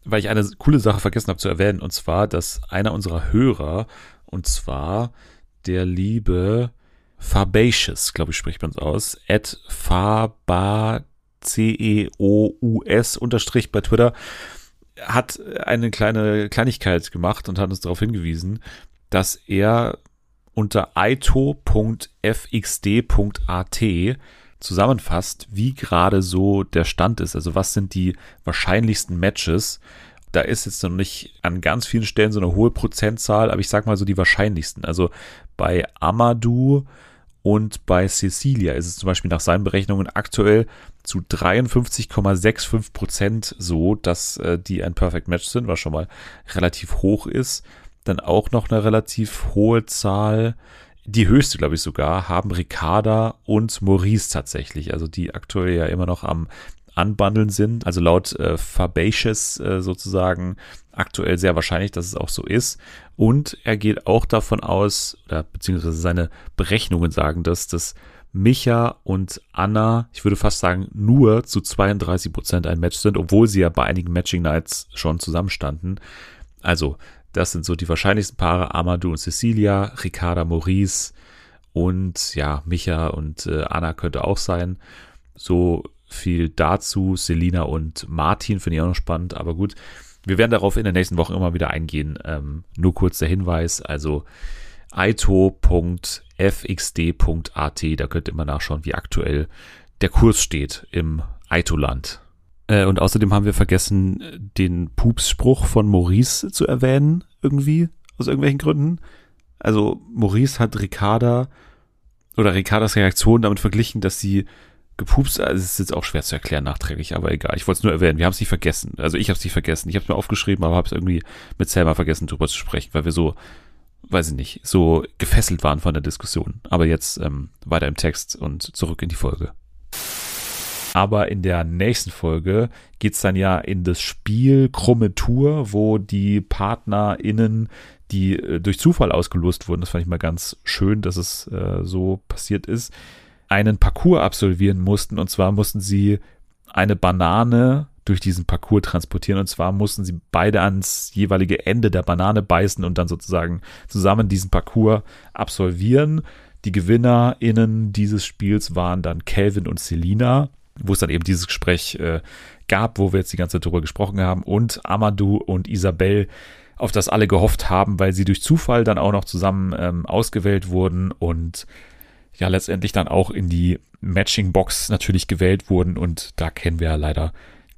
weil ich eine coole Sache vergessen habe zu erwähnen, und zwar, dass einer unserer Hörer, und zwar der liebe Fabacious, glaube ich, spricht man es aus, at Faba C-E-O-U-S unterstrich bei Twitter, hat eine kleine Kleinigkeit gemacht und hat uns darauf hingewiesen, dass er unter ito.fxd.at zusammenfasst, wie gerade so der Stand ist. Also was sind die wahrscheinlichsten Matches. Da ist jetzt noch nicht an ganz vielen Stellen so eine hohe Prozentzahl, aber ich sag mal so die wahrscheinlichsten. Also bei Amadou und bei Cecilia ist es zum Beispiel nach seinen Berechnungen aktuell zu 53,65 Prozent so, dass äh, die ein Perfect Match sind, was schon mal relativ hoch ist. Dann auch noch eine relativ hohe Zahl, die höchste, glaube ich sogar, haben Ricarda und Maurice tatsächlich. Also die aktuell ja immer noch am Anbandeln sind. Also laut äh, Fabacious äh, sozusagen aktuell sehr wahrscheinlich, dass es auch so ist. Und er geht auch davon aus, oder beziehungsweise seine Berechnungen sagen das, dass Micha und Anna, ich würde fast sagen, nur zu 32 Prozent ein Match sind, obwohl sie ja bei einigen Matching Nights schon zusammenstanden. Also, das sind so die wahrscheinlichsten Paare, Amadou und Cecilia, Ricarda Maurice und ja, Micha und äh, Anna könnte auch sein. So viel dazu. Selina und Martin finde ich auch noch spannend, aber gut. Wir werden darauf in den nächsten Wochen immer wieder eingehen. Ähm, nur kurz der Hinweis, also aito.fxd.at, da könnt ihr immer nachschauen, wie aktuell der Kurs steht im Aito-Land. Äh, und außerdem haben wir vergessen, den Pups-Spruch von Maurice zu erwähnen, irgendwie, aus irgendwelchen Gründen. Also Maurice hat Ricarda oder Ricardas Reaktion damit verglichen, dass sie gepupst. Also es ist jetzt auch schwer zu erklären nachträglich, aber egal. Ich wollte es nur erwähnen. Wir haben es nicht vergessen. Also ich habe es nicht vergessen. Ich habe es mir aufgeschrieben, aber habe es irgendwie mit Selma vergessen, drüber zu sprechen, weil wir so, weiß ich nicht, so gefesselt waren von der Diskussion. Aber jetzt ähm, weiter im Text und zurück in die Folge. Aber in der nächsten Folge geht's dann ja in das Spiel Krumme Tour, wo die PartnerInnen, die äh, durch Zufall ausgelost wurden, das fand ich mal ganz schön, dass es äh, so passiert ist, einen Parcours absolvieren mussten. Und zwar mussten sie eine Banane durch diesen Parcours transportieren. Und zwar mussten sie beide ans jeweilige Ende der Banane beißen und dann sozusagen zusammen diesen Parcours absolvieren. Die GewinnerInnen dieses Spiels waren dann Calvin und Selina, wo es dann eben dieses Gespräch äh, gab, wo wir jetzt die ganze Zeit drüber gesprochen haben, und Amadou und Isabel, auf das alle gehofft haben, weil sie durch Zufall dann auch noch zusammen ähm, ausgewählt wurden und ja letztendlich dann auch in die Matching-Box natürlich gewählt wurden und da kennen wir ja leider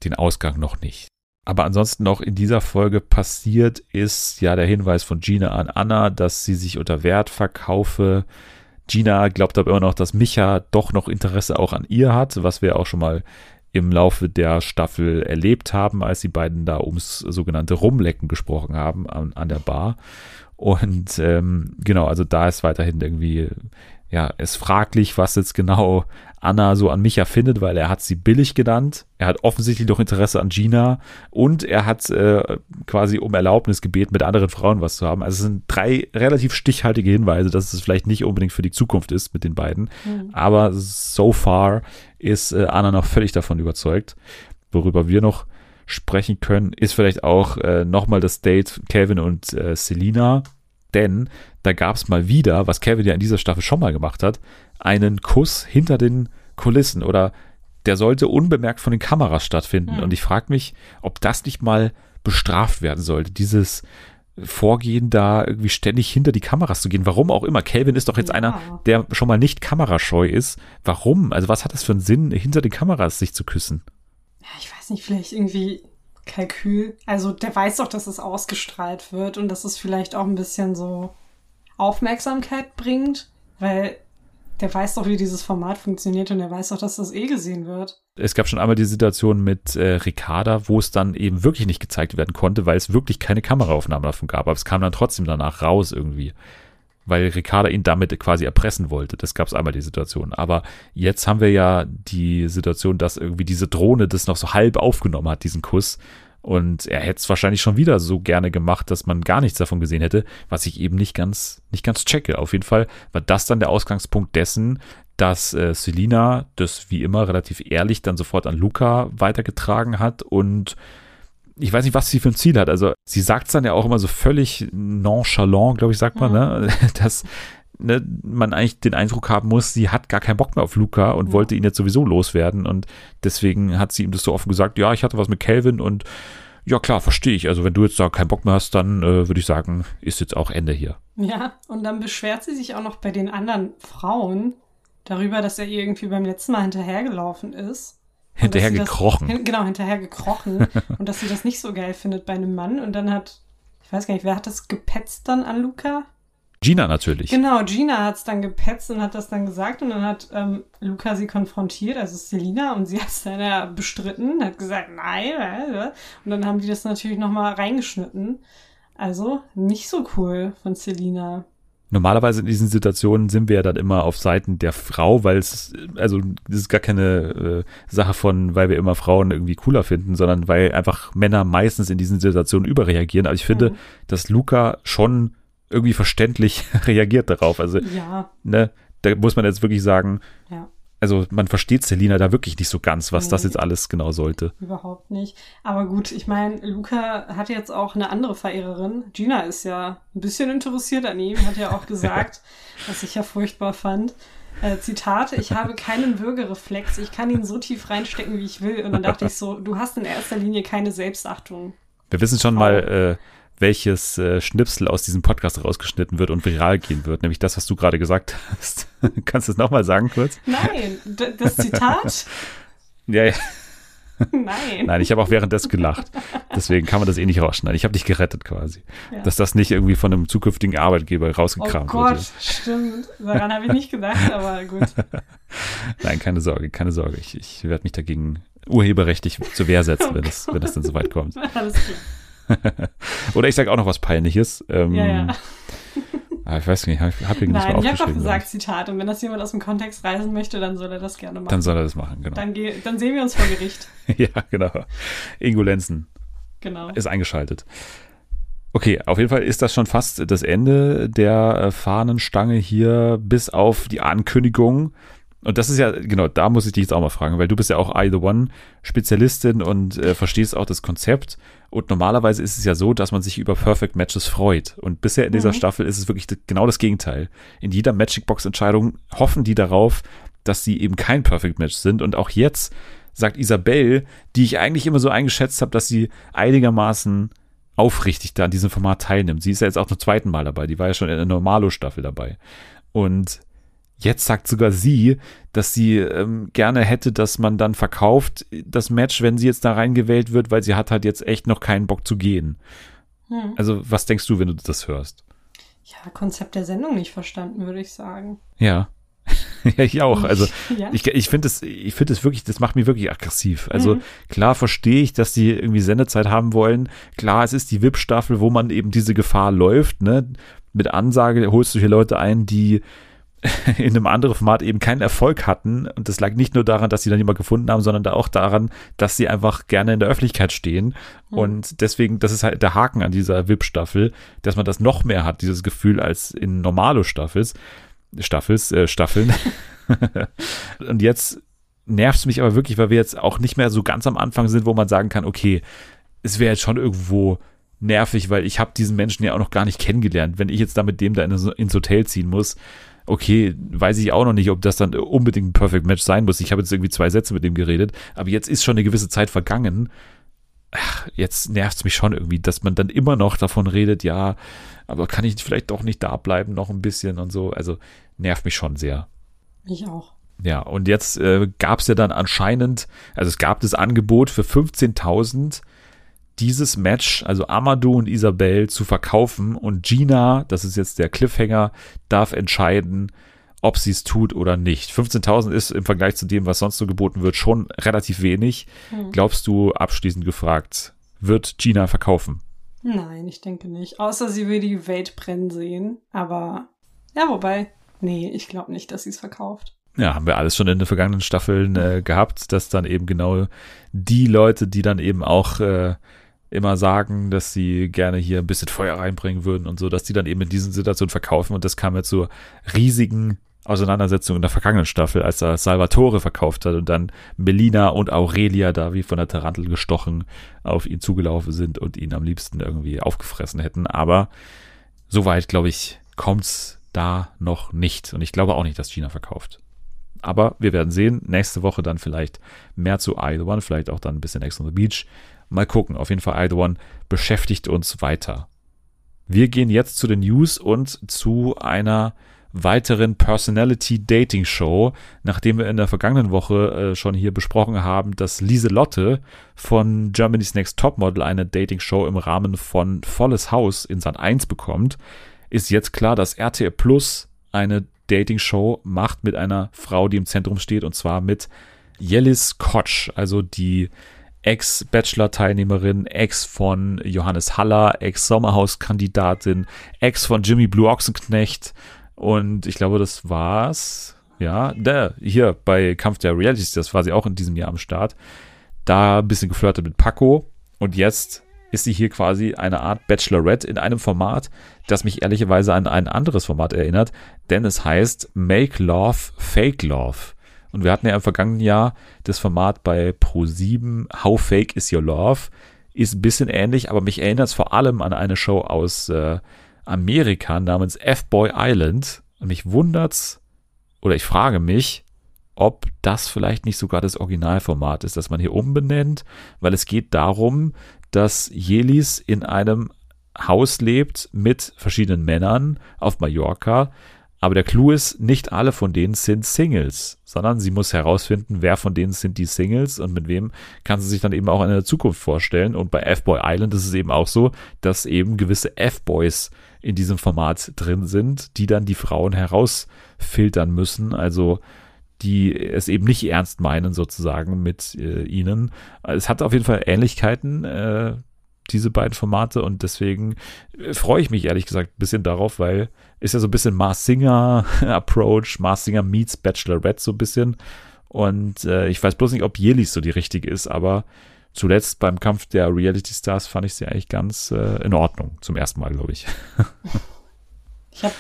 den Ausgang noch nicht. Aber ansonsten noch in dieser Folge passiert ist ja der Hinweis von Gina an Anna, dass sie sich unter Wert verkaufe. Gina glaubt aber immer noch, dass Micha doch noch Interesse auch an ihr hat, was wir auch schon mal im Laufe der Staffel erlebt haben, als die beiden da ums sogenannte Rumlecken gesprochen haben an, an der Bar. Und ähm, genau, also da ist weiterhin irgendwie ja, ist fraglich, was jetzt genau Anna so an Micha findet, weil er hat sie billig genannt. Er hat offensichtlich noch Interesse an Gina und er hat äh, quasi um Erlaubnis gebeten, mit anderen Frauen was zu haben. Also es sind drei relativ stichhaltige Hinweise, dass es vielleicht nicht unbedingt für die Zukunft ist mit den beiden. Mhm. Aber so far ist äh, Anna noch völlig davon überzeugt. Worüber wir noch sprechen können, ist vielleicht auch äh, nochmal das Date Calvin und äh, Selina denn da gab es mal wieder, was Kevin ja in dieser Staffel schon mal gemacht hat, einen Kuss hinter den Kulissen oder der sollte unbemerkt von den Kameras stattfinden. Mhm. Und ich frage mich, ob das nicht mal bestraft werden sollte, dieses Vorgehen da irgendwie ständig hinter die Kameras zu gehen. Warum auch immer. Calvin ist doch jetzt ja. einer, der schon mal nicht kamerascheu ist. Warum? Also was hat das für einen Sinn, hinter den Kameras sich zu küssen? Ja, ich weiß nicht, vielleicht irgendwie Kalkül. Also der weiß doch, dass es ausgestrahlt wird und dass es vielleicht auch ein bisschen so Aufmerksamkeit bringt, weil der weiß doch, wie dieses Format funktioniert und der weiß doch, dass das eh gesehen wird. Es gab schon einmal die Situation mit äh, Ricarda, wo es dann eben wirklich nicht gezeigt werden konnte, weil es wirklich keine Kameraaufnahme davon gab. Aber es kam dann trotzdem danach raus irgendwie. Weil Ricarda ihn damit quasi erpressen wollte. Das gab es einmal die Situation. Aber jetzt haben wir ja die Situation, dass irgendwie diese Drohne das noch so halb aufgenommen hat, diesen Kuss. Und er hätte es wahrscheinlich schon wieder so gerne gemacht, dass man gar nichts davon gesehen hätte, was ich eben nicht ganz, nicht ganz checke. Auf jeden Fall war das dann der Ausgangspunkt dessen, dass äh, Selina das wie immer relativ ehrlich dann sofort an Luca weitergetragen hat und ich weiß nicht, was sie für ein Ziel hat. Also sie sagt es dann ja auch immer so völlig nonchalant, glaube ich, sagt man, ne? <laughs> dass ne, man eigentlich den Eindruck haben muss, sie hat gar keinen Bock mehr auf Luca und ja. wollte ihn jetzt sowieso loswerden und deswegen hat sie ihm das so offen gesagt, ja, ich hatte was mit Calvin und ja klar, verstehe ich. Also wenn du jetzt da keinen Bock mehr hast, dann äh, würde ich sagen, ist jetzt auch Ende hier. Ja, und dann beschwert sie sich auch noch bei den anderen Frauen darüber, dass er irgendwie beim letzten Mal hinterhergelaufen ist. Hinterher gekrochen. Das, genau, hinterher gekrochen. <laughs> und dass sie das nicht so geil findet bei einem Mann. Und dann hat, ich weiß gar nicht, wer hat das gepetzt dann an Luca? Gina natürlich. Genau, Gina hat es dann gepetzt und hat das dann gesagt und dann hat ähm, Luca sie konfrontiert, also Selina, und sie hat es dann ja bestritten, hat gesagt, nein, und dann haben die das natürlich nochmal reingeschnitten. Also nicht so cool von Selina. Normalerweise in diesen Situationen sind wir ja dann immer auf Seiten der Frau, weil es, also das ist gar keine äh, Sache von, weil wir immer Frauen irgendwie cooler finden, sondern weil einfach Männer meistens in diesen Situationen überreagieren. Aber ich finde, mhm. dass Luca schon irgendwie verständlich <laughs> reagiert darauf. Also, ja. ne, da muss man jetzt wirklich sagen, ja. Also man versteht Selina da wirklich nicht so ganz, was nee, das jetzt alles genau sollte. Überhaupt nicht. Aber gut, ich meine, Luca hat jetzt auch eine andere Verehrerin. Gina ist ja ein bisschen interessiert an ihm, hat ja auch <laughs> gesagt, was ich ja furchtbar fand. Äh, Zitat, ich habe keinen Würgereflex, ich kann ihn so tief reinstecken, wie ich will. Und dann dachte ich so, du hast in erster Linie keine Selbstachtung. Wir wissen schon mal, äh, welches äh, Schnipsel aus diesem Podcast rausgeschnitten wird und viral gehen wird, nämlich das, was du gerade gesagt hast. <laughs> Kannst du es nochmal sagen kurz? Nein, das Zitat? <laughs> ja, ja. Nein. Nein, ich habe auch währenddessen gelacht. Deswegen kann man das eh nicht rausschneiden. Ich habe dich gerettet quasi. Ja. Dass das nicht irgendwie von einem zukünftigen Arbeitgeber rausgekramt wird. Oh Gott, wird. stimmt. Daran habe ich nicht gedacht, aber gut. <laughs> Nein, keine Sorge, keine Sorge. Ich, ich werde mich dagegen urheberrechtlich zur Wehr setzen, oh wenn, das, wenn das dann soweit kommt. Alles klar. <laughs> Oder ich sage auch noch was Peinliches. Ähm, ja, ja. Ah, ich weiß nicht, ich habe hier nicht Nein, ich habe doch gesagt Zitat. Und wenn das jemand aus dem Kontext reisen möchte, dann soll er das gerne machen. Dann soll er das machen, genau. Dann, dann sehen wir uns vor Gericht. <laughs> ja, genau. Ingo Lenzen genau. ist eingeschaltet. Okay, auf jeden Fall ist das schon fast das Ende der äh, Fahnenstange hier, bis auf die Ankündigung und das ist ja, genau, da muss ich dich jetzt auch mal fragen, weil du bist ja auch I the One Spezialistin und äh, verstehst auch das Konzept. Und normalerweise ist es ja so, dass man sich über Perfect Matches freut. Und bisher in dieser mhm. Staffel ist es wirklich genau das Gegenteil. In jeder Magic Box Entscheidung hoffen die darauf, dass sie eben kein Perfect Match sind. Und auch jetzt sagt Isabelle, die ich eigentlich immer so eingeschätzt habe, dass sie einigermaßen aufrichtig da an diesem Format teilnimmt. Sie ist ja jetzt auch zum zweiten Mal dabei. Die war ja schon in der Normalo-Staffel dabei. Und Jetzt sagt sogar sie, dass sie ähm, gerne hätte, dass man dann verkauft das Match, wenn sie jetzt da reingewählt wird, weil sie hat halt jetzt echt noch keinen Bock zu gehen. Hm. Also, was denkst du, wenn du das hörst? Ja, Konzept der Sendung nicht verstanden, würde ich sagen. Ja. <laughs> ja, ich auch. Also <laughs> ja. ich, ich finde es, ich finde es wirklich, das macht mich wirklich aggressiv. Also mhm. klar verstehe ich, dass die irgendwie Sendezeit haben wollen. Klar, es ist die VIP-Staffel, wo man eben diese Gefahr läuft. Ne? Mit Ansage holst du hier Leute ein, die <laughs> in einem anderen Format eben keinen Erfolg hatten. Und das lag nicht nur daran, dass sie dann jemand gefunden haben, sondern auch daran, dass sie einfach gerne in der Öffentlichkeit stehen. Mhm. Und deswegen, das ist halt der Haken an dieser VIP-Staffel, dass man das noch mehr hat, dieses Gefühl, als in normale Staffels, Staffels, äh, Staffeln. <laughs> und jetzt nervt es mich aber wirklich, weil wir jetzt auch nicht mehr so ganz am Anfang sind, wo man sagen kann, okay, es wäre jetzt schon irgendwo nervig, weil ich habe diesen Menschen ja auch noch gar nicht kennengelernt. Wenn ich jetzt da mit dem da in, ins Hotel ziehen muss, okay, weiß ich auch noch nicht, ob das dann unbedingt ein Perfect Match sein muss. Ich habe jetzt irgendwie zwei Sätze mit dem geredet, aber jetzt ist schon eine gewisse Zeit vergangen. Ach, jetzt nervt es mich schon irgendwie, dass man dann immer noch davon redet, ja, aber kann ich vielleicht doch nicht da bleiben, noch ein bisschen und so. Also nervt mich schon sehr. Ich auch. Ja, und jetzt äh, gab es ja dann anscheinend, also es gab das Angebot für 15.000 dieses Match, also Amadou und Isabel, zu verkaufen und Gina, das ist jetzt der Cliffhanger, darf entscheiden, ob sie es tut oder nicht. 15.000 ist im Vergleich zu dem, was sonst so geboten wird, schon relativ wenig. Hm. Glaubst du, abschließend gefragt, wird Gina verkaufen? Nein, ich denke nicht. Außer sie will die Welt brennen sehen. Aber Ja, wobei, nee, ich glaube nicht, dass sie es verkauft. Ja, haben wir alles schon in den vergangenen Staffeln äh, gehabt, dass dann eben genau die Leute, die dann eben auch äh, immer sagen, dass sie gerne hier ein bisschen Feuer reinbringen würden und so, dass die dann eben in diesen Situationen verkaufen und das kam ja zur riesigen Auseinandersetzung in der vergangenen Staffel, als er Salvatore verkauft hat und dann Melina und Aurelia da wie von der Tarantel gestochen auf ihn zugelaufen sind und ihn am liebsten irgendwie aufgefressen hätten. Aber soweit, glaube ich, kommt's da noch nicht. Und ich glaube auch nicht, dass China verkauft. Aber wir werden sehen. Nächste Woche dann vielleicht mehr zu I One, vielleicht auch dann ein bisschen Ex on the Beach. Mal gucken. Auf jeden Fall I The One beschäftigt uns weiter. Wir gehen jetzt zu den News und zu einer weiteren Personality Dating Show, nachdem wir in der vergangenen Woche äh, schon hier besprochen haben, dass Lieselotte von Germany's Next Topmodel eine Dating Show im Rahmen von Volles Haus in Sat 1 bekommt, ist jetzt klar, dass RTL Plus eine Dating Show macht mit einer Frau, die im Zentrum steht und zwar mit Jellis Kotsch, also die Ex-Bachelor-Teilnehmerin, Ex von Johannes Haller, Ex-Sommerhaus-Kandidatin, Ex von Jimmy Blue Ochsenknecht und ich glaube, das war's. Ja, der hier bei Kampf der Realities, das war sie auch in diesem Jahr am Start. Da ein bisschen geflirtet mit Paco und jetzt ist sie hier quasi eine Art Bachelorette in einem Format, das mich ehrlicherweise an ein anderes Format erinnert, denn es heißt Make Love, Fake Love. Und wir hatten ja im vergangenen Jahr das Format bei Pro7 How Fake is Your Love. Ist ein bisschen ähnlich, aber mich erinnert es vor allem an eine Show aus äh, Amerika namens F-Boy Island. Und mich wundert's, oder ich frage mich, ob das vielleicht nicht sogar das Originalformat ist, das man hier umbenennt, weil es geht darum, dass Jelis in einem Haus lebt mit verschiedenen Männern auf Mallorca. Aber der Clou ist, nicht alle von denen sind Singles, sondern sie muss herausfinden, wer von denen sind die Singles und mit wem kann sie sich dann eben auch in der Zukunft vorstellen. Und bei F-Boy Island ist es eben auch so, dass eben gewisse F-Boys in diesem Format drin sind, die dann die Frauen herausfiltern müssen. Also die es eben nicht ernst meinen sozusagen mit äh, ihnen. Es hat auf jeden Fall Ähnlichkeiten, äh, diese beiden Formate und deswegen äh, freue ich mich ehrlich gesagt ein bisschen darauf, weil ist ja so ein bisschen Mars Singer <laughs> Approach, Mars Singer meets Bachelorette so ein bisschen und äh, ich weiß bloß nicht, ob Jelis so die richtige ist, aber zuletzt beim Kampf der Reality Stars fand ich sie eigentlich ganz äh, in Ordnung, zum ersten Mal, glaube ich. <laughs> ich habe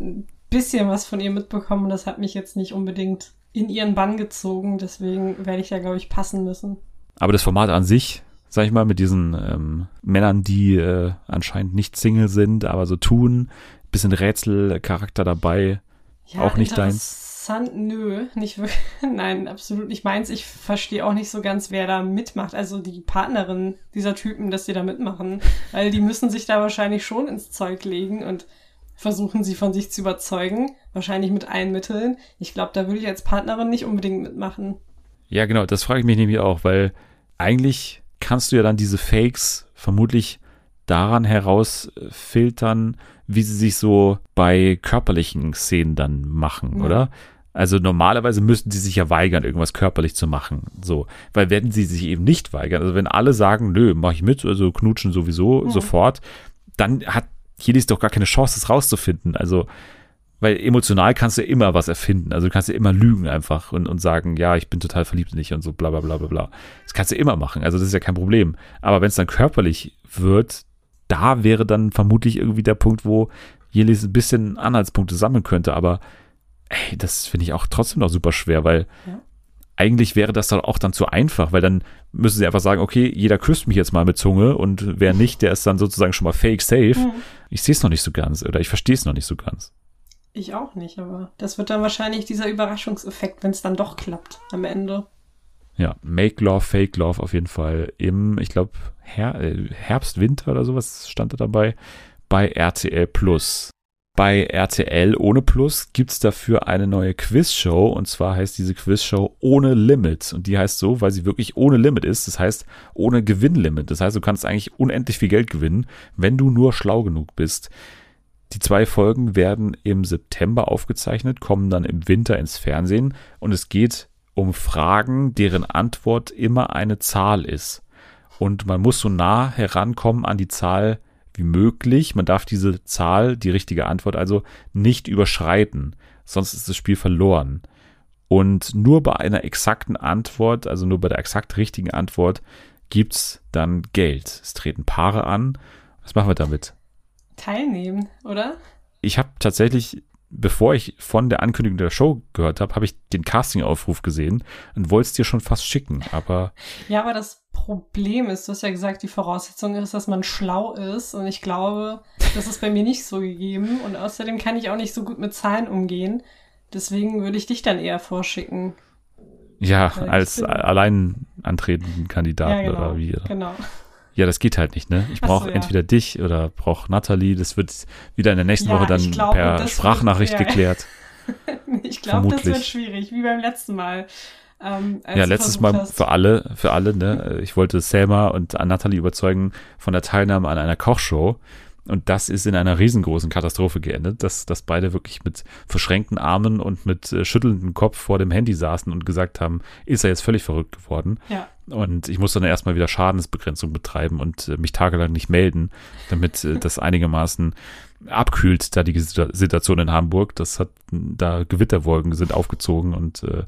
ein bisschen was von ihr mitbekommen und das hat mich jetzt nicht unbedingt in ihren Bann gezogen. Deswegen werde ich da, glaube ich, passen müssen. Aber das Format an sich, sag ich mal, mit diesen ähm, Männern, die äh, anscheinend nicht Single sind, aber so tun, bisschen Rätselcharakter dabei, ja, auch nicht deins. Nö, nicht wirklich. <laughs> Nein, absolut nicht meins. Ich verstehe auch nicht so ganz, wer da mitmacht. Also die Partnerin dieser Typen, dass die da mitmachen. Weil die müssen sich da wahrscheinlich schon ins Zeug legen und versuchen sie von sich zu überzeugen, wahrscheinlich mit allen Mitteln. Ich glaube, da würde ich als Partnerin nicht unbedingt mitmachen. Ja, genau, das frage ich mich nämlich auch, weil eigentlich kannst du ja dann diese Fakes vermutlich daran herausfiltern, wie sie sich so bei körperlichen Szenen dann machen, ja. oder? Also normalerweise müssten sie sich ja weigern, irgendwas körperlich zu machen. So, weil wenn sie sich eben nicht weigern, also wenn alle sagen, nö, mach ich mit, also knutschen sowieso ja. sofort, dann hat hier ist doch gar keine Chance, das rauszufinden. Also, weil emotional kannst du immer was erfinden. Also du kannst ja immer lügen einfach und, und sagen, ja, ich bin total verliebt in dich und so bla bla bla bla bla. Das kannst du immer machen. Also das ist ja kein Problem. Aber wenn es dann körperlich wird, da wäre dann vermutlich irgendwie der Punkt, wo Jelis ein bisschen Anhaltspunkte sammeln könnte. Aber ey, das finde ich auch trotzdem noch super schwer, weil ja eigentlich wäre das dann auch dann zu einfach, weil dann müssen sie einfach sagen, okay, jeder küsst mich jetzt mal mit Zunge und wer nicht, der ist dann sozusagen schon mal fake safe. Mhm. Ich sehe es noch nicht so ganz oder ich verstehe es noch nicht so ganz. Ich auch nicht, aber das wird dann wahrscheinlich dieser Überraschungseffekt, wenn es dann doch klappt am Ende. Ja, Make Love, Fake Love auf jeden Fall im, ich glaube, Her äh, Herbst, Winter oder sowas stand da dabei bei RTL Plus. Bei RTL ohne Plus gibt's dafür eine neue Quizshow und zwar heißt diese Quizshow ohne Limit und die heißt so, weil sie wirklich ohne Limit ist, das heißt ohne Gewinnlimit. Das heißt, du kannst eigentlich unendlich viel Geld gewinnen, wenn du nur schlau genug bist. Die zwei Folgen werden im September aufgezeichnet, kommen dann im Winter ins Fernsehen und es geht um Fragen, deren Antwort immer eine Zahl ist. Und man muss so nah herankommen an die Zahl wie möglich. Man darf diese Zahl, die richtige Antwort also, nicht überschreiten. Sonst ist das Spiel verloren. Und nur bei einer exakten Antwort, also nur bei der exakt richtigen Antwort, gibt's dann Geld. Es treten Paare an. Was machen wir damit? Teilnehmen, oder? Ich habe tatsächlich, bevor ich von der Ankündigung der Show gehört habe, habe ich den Casting-Aufruf gesehen und wollte es dir schon fast schicken, aber. Ja, aber das Problem ist, du hast ja gesagt, die Voraussetzung ist, dass man schlau ist und ich glaube, das ist bei mir nicht so gegeben und außerdem kann ich auch nicht so gut mit Zahlen umgehen. Deswegen würde ich dich dann eher vorschicken. Ja, als allein antretenden Kandidaten ja, genau. oder wie. Genau. Ja, das geht halt nicht, ne? Ich brauche so, ja. entweder dich oder brauche Natalie. Das wird wieder in der nächsten Ja, Woche dann glaube, per Sprachnachricht wird- ja. geklärt. <laughs> Ich glaube, das wird schwierig, wie beim letzten Mal. Ähm, Ja, letztes Mal hast- für alle, für alle, ne? <laughs> Ich wollte Selma und Natalie überzeugen von der Teilnahme an einer Kochshow. Und das ist in einer riesengroßen Katastrophe geendet, dass, dass beide wirklich mit verschränkten Armen und mit äh, schüttelndem Kopf vor dem Handy saßen und gesagt haben, ist er jetzt völlig verrückt geworden. Ja, Und ich musste dann erstmal wieder Schadensbegrenzung betreiben und äh, mich tagelang nicht melden, damit äh, das <laughs> einigermaßen abkühlt, da die Situ- Situation in Hamburg. Das hat, da Gewitterwolken sind aufgezogen und äh,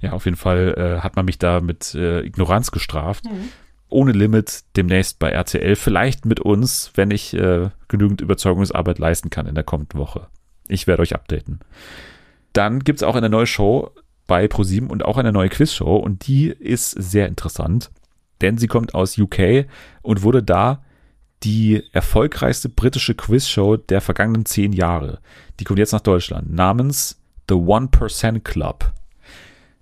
ja, auf jeden Fall äh, hat man mich da mit äh, Ignoranz gestraft. Mhm. Ohne Limit demnächst bei RTL, vielleicht mit uns, wenn ich äh, genügend Überzeugungsarbeit leisten kann in der kommenden Woche. Ich werde euch updaten. Dann gibt's auch eine neue Show bei ProSieben und auch eine neue Quizshow und die ist sehr interessant, denn sie kommt aus UK und wurde da die erfolgreichste britische Quizshow der vergangenen zehn Jahre. Die kommt jetzt nach Deutschland namens The One Percent Club.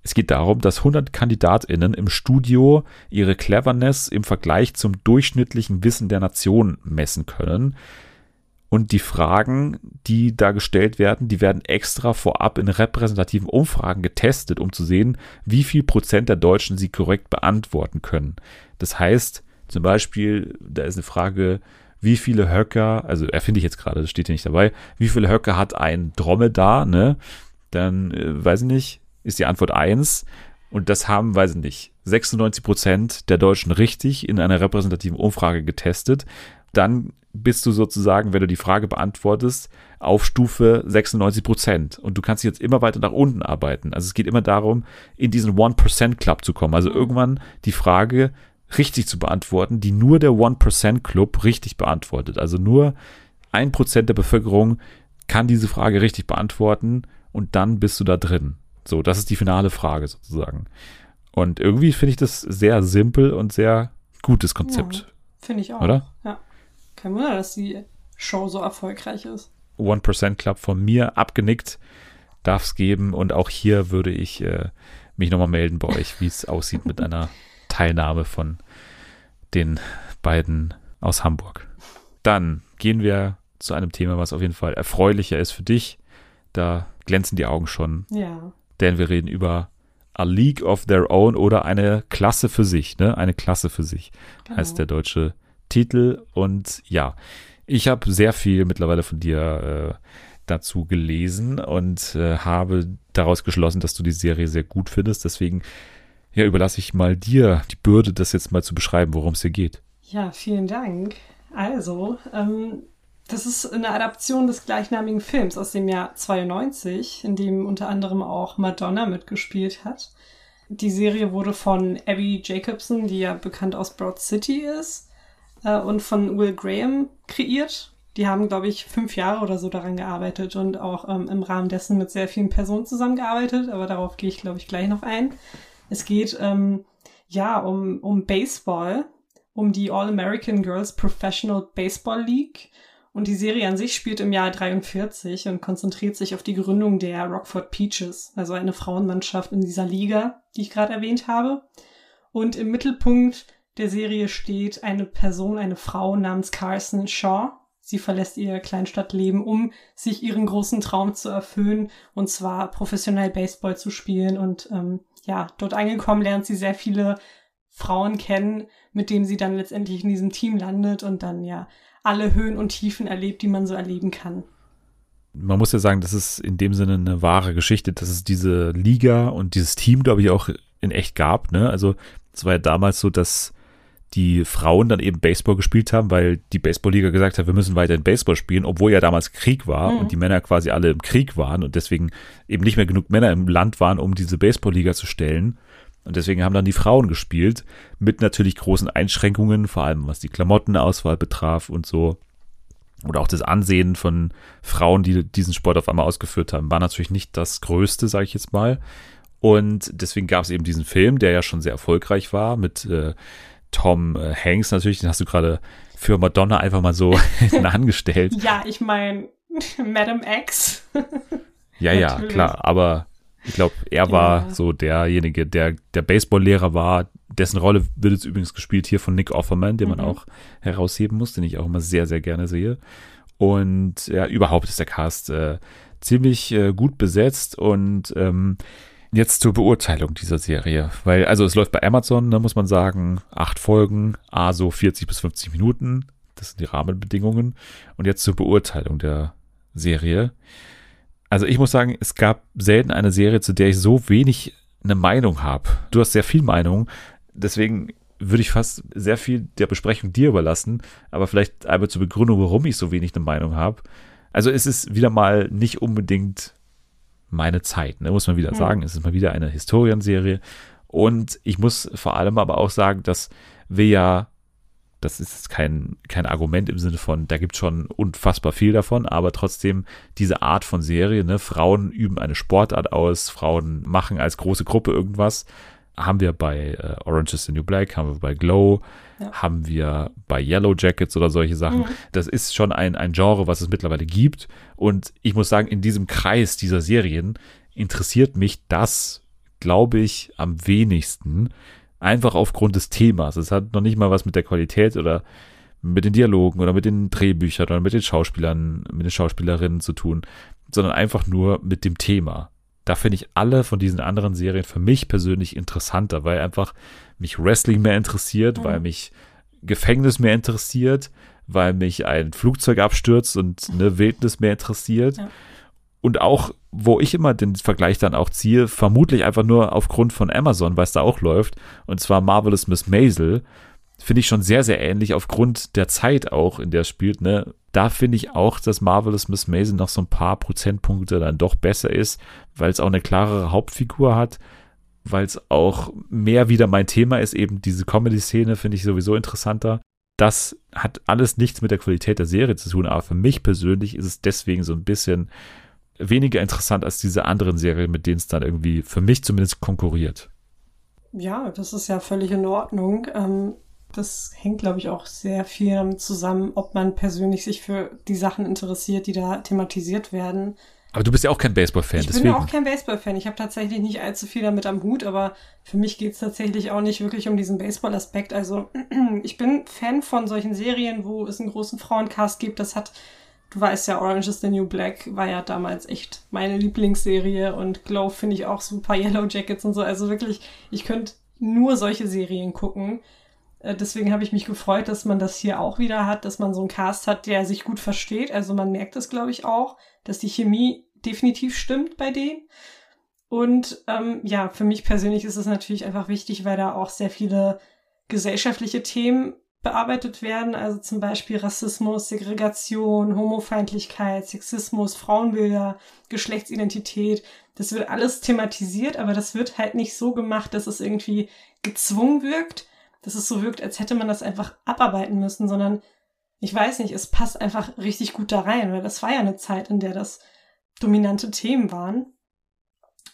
Es geht darum, dass 100 KandidatInnen im Studio ihre Cleverness im Vergleich zum durchschnittlichen Wissen der Nation messen können. Und die Fragen, die da gestellt werden, die werden extra vorab in repräsentativen Umfragen getestet, um zu sehen, wie viel Prozent der Deutschen sie korrekt beantworten können. Das heißt, zum Beispiel, da ist eine Frage, wie viele Höcker, also erfinde ich jetzt gerade, das steht hier nicht dabei, wie viele Höcker hat ein Dromedar, ne? Dann, äh, weiß ich nicht, ist die Antwort eins Und das haben, weiß ich nicht, 96 Prozent der Deutschen richtig in einer repräsentativen Umfrage getestet. Dann bist du sozusagen, wenn du die Frage beantwortest, auf Stufe 96 Prozent. Und du kannst jetzt immer weiter nach unten arbeiten. Also es geht immer darum, in diesen 1% Club zu kommen. Also irgendwann die Frage richtig zu beantworten, die nur der 1% Club richtig beantwortet. Also nur ein Prozent der Bevölkerung kann diese Frage richtig beantworten und dann bist du da drin. So, das ist die finale Frage sozusagen. Und irgendwie finde ich das sehr simpel und sehr gutes Konzept. Finde ich auch. Oder? Ja. Kein Wunder, dass die Show so erfolgreich ist. 1% Club von mir abgenickt. Darf es geben. Und auch hier würde ich äh, mich nochmal melden bei euch, wie es aussieht mit einer <laughs> Teilnahme von den beiden aus Hamburg. Dann gehen wir zu einem Thema, was auf jeden Fall erfreulicher ist für dich. Da glänzen die Augen schon, Ja. Denn wir reden über A League of Their Own oder eine Klasse für sich, ne? Eine Klasse für sich Genau. heißt der deutsche Titel. Und ja, ich habe sehr viel mittlerweile von dir äh, dazu gelesen und äh, habe daraus geschlossen, dass du die Serie sehr gut findest. Deswegen ja, überlasse ich mal dir die Bürde, das jetzt mal zu beschreiben, worum es hier geht. Ja, vielen Dank. Also, ähm, das ist eine Adaption des gleichnamigen Films aus dem Jahr 92, in dem unter anderem auch Madonna mitgespielt hat. Die Serie wurde von Abby Jacobson, die ja bekannt aus Broad City ist, äh, und von Will Graham kreiert. Die haben, glaube ich, fünf Jahre oder so daran gearbeitet und auch ähm, im Rahmen dessen mit sehr vielen Personen zusammengearbeitet, aber darauf gehe ich, glaube ich, gleich noch ein. Es geht ähm, ja um, um Baseball, um die All-American Girls Professional Baseball League. Und die Serie an sich spielt im Jahr 43 und konzentriert sich auf die Gründung der Rockford Peaches, also eine Frauenmannschaft in dieser Liga, die ich gerade erwähnt habe. Und im Mittelpunkt der Serie steht eine Person, eine Frau namens Carson Shaw. Sie verlässt ihr Kleinstadtleben, um sich ihren großen Traum zu erfüllen, und zwar professionell Baseball zu spielen. Und ähm, ja, dort angekommen lernt sie sehr viele Frauen kennen, mit denen sie dann letztendlich in diesem Team landet und dann ja alle Höhen und Tiefen erlebt, die man so erleben kann. Man muss ja sagen, das ist in dem Sinne eine wahre Geschichte, dass es diese Liga und dieses Team, glaube ich, auch in echt gab. Ne? Also es war ja damals so, dass die Frauen dann eben Baseball gespielt haben, weil die Baseballliga gesagt hat, wir müssen weiterhin Baseball spielen, obwohl ja damals Krieg war Mhm. und die Männer quasi alle im Krieg waren und deswegen eben nicht mehr genug Männer im Land waren, um diese Baseballliga zu stellen. Und deswegen haben dann die Frauen gespielt, mit natürlich großen Einschränkungen, vor allem was die Klamottenauswahl betraf und so. Oder auch das Ansehen von Frauen, die diesen Sport auf einmal ausgeführt haben, war natürlich nicht das Größte, sage ich jetzt mal. Und deswegen gab es eben diesen Film, der ja schon sehr erfolgreich war, mit äh, Tom äh, Hanks natürlich, den hast du gerade für Madonna einfach mal so <laughs> angestellt. Ja, ich meine, <laughs> Madam X. Ja, ja, klar, aber ich glaube, er war Ja. so derjenige, der der Baseball-Lehrer war, dessen Rolle wird jetzt übrigens gespielt hier von Nick Offerman, den man Mhm. auch herausheben muss, den ich auch immer sehr, sehr gerne sehe. Und ja, überhaupt ist der Cast äh, ziemlich äh, gut besetzt und ähm, Jetzt zur Beurteilung dieser Serie, weil also es läuft bei Amazon, da muss man sagen, acht Folgen, a so 40 bis 50 Minuten, das sind die Rahmenbedingungen. Und jetzt zur Beurteilung der Serie. Also ich muss sagen, es gab selten eine Serie, zu der ich so wenig eine Meinung habe. Du hast sehr viel Meinung, deswegen würde ich fast sehr viel der Besprechung dir überlassen, aber vielleicht einmal zur Begründung, warum ich so wenig eine Meinung habe. Also es ist wieder mal nicht unbedingt meine Zeit, ne, muss man wieder Hm. sagen. Es ist mal wieder eine Historienserie. Und ich muss vor allem aber auch sagen, dass wir ja, das ist kein, kein Argument im Sinne von, da gibt es schon unfassbar viel davon, aber trotzdem diese Art von Serie, ne, Frauen üben eine Sportart aus, Frauen machen als große Gruppe irgendwas, haben wir bei äh, Orange is the New Black, haben wir bei Glow, Ja. haben wir bei Yellow Jackets oder solche Sachen. Mhm. Das ist schon ein, ein Genre, was es mittlerweile gibt. Und ich muss sagen, in diesem Kreis dieser Serien interessiert mich das, glaube ich, am wenigsten. Einfach aufgrund des Themas. Es hat noch nicht mal was mit der Qualität oder mit den Dialogen oder mit den Drehbüchern oder mit den Schauspielern, mit den Schauspielerinnen zu tun, sondern einfach nur mit dem Thema. Da finde ich alle von diesen anderen Serien für mich persönlich interessanter, weil einfach mich Wrestling mehr interessiert, Mhm. weil mich Gefängnis mehr interessiert, weil mich ein Flugzeug abstürzt und eine Wildnis mehr interessiert. Ja. Und auch, wo ich immer den Vergleich dann auch ziehe, vermutlich einfach nur aufgrund von Amazon, weil es da auch läuft, und zwar Marvelous Miss Maisel, finde ich schon sehr, sehr ähnlich aufgrund der Zeit auch, in der es spielt. Ne? Da finde ich auch, dass Marvelous Miss Maisel noch so ein paar Prozentpunkte dann doch besser ist, weil es auch eine klarere Hauptfigur hat, weil es auch mehr wieder mein Thema ist, eben diese Comedy-Szene finde ich sowieso interessanter. Das hat alles nichts mit der Qualität der Serie zu tun, aber für mich persönlich ist es deswegen so ein bisschen weniger interessant als diese anderen Serien, mit denen es dann irgendwie für mich zumindest konkurriert. Ja, das ist ja völlig in Ordnung. Ähm, das hängt, glaube ich, auch sehr viel damit zusammen, ob man persönlich sich für die Sachen interessiert, die da thematisiert werden. Aber du bist ja auch kein Baseball-Fan, Ich bin deswegen. ja auch kein Baseball-Fan. Ich habe tatsächlich nicht allzu viel damit am Hut, aber für mich geht's tatsächlich auch nicht wirklich um diesen Baseball-Aspekt. Also <clears throat> ich bin Fan von solchen Serien, wo es einen großen Frauencast gibt. Das hat, du weißt ja, Orange is the New Black war ja damals echt meine Lieblingsserie und Glow finde ich auch super, <laughs> Yellow Jackets und so. Also wirklich, ich könnte nur solche Serien gucken. Äh, Deswegen habe ich mich gefreut, dass man das hier auch wieder hat, dass man so einen Cast hat, der sich gut versteht. Also man merkt es, glaube ich, auch, dass die Chemie definitiv stimmt bei denen. Und ähm, ja, für mich persönlich ist es natürlich einfach wichtig, weil da auch sehr viele gesellschaftliche Themen bearbeitet werden. Also zum Beispiel Rassismus, Segregation, Homofeindlichkeit, Sexismus, Frauenbilder, Geschlechtsidentität. Das wird alles thematisiert, aber das wird halt nicht so gemacht, dass es irgendwie gezwungen wirkt, dass es so wirkt, als hätte man das einfach abarbeiten müssen, sondern ich weiß nicht, es passt einfach richtig gut da rein, weil das war ja eine Zeit, in der das dominante Themen waren.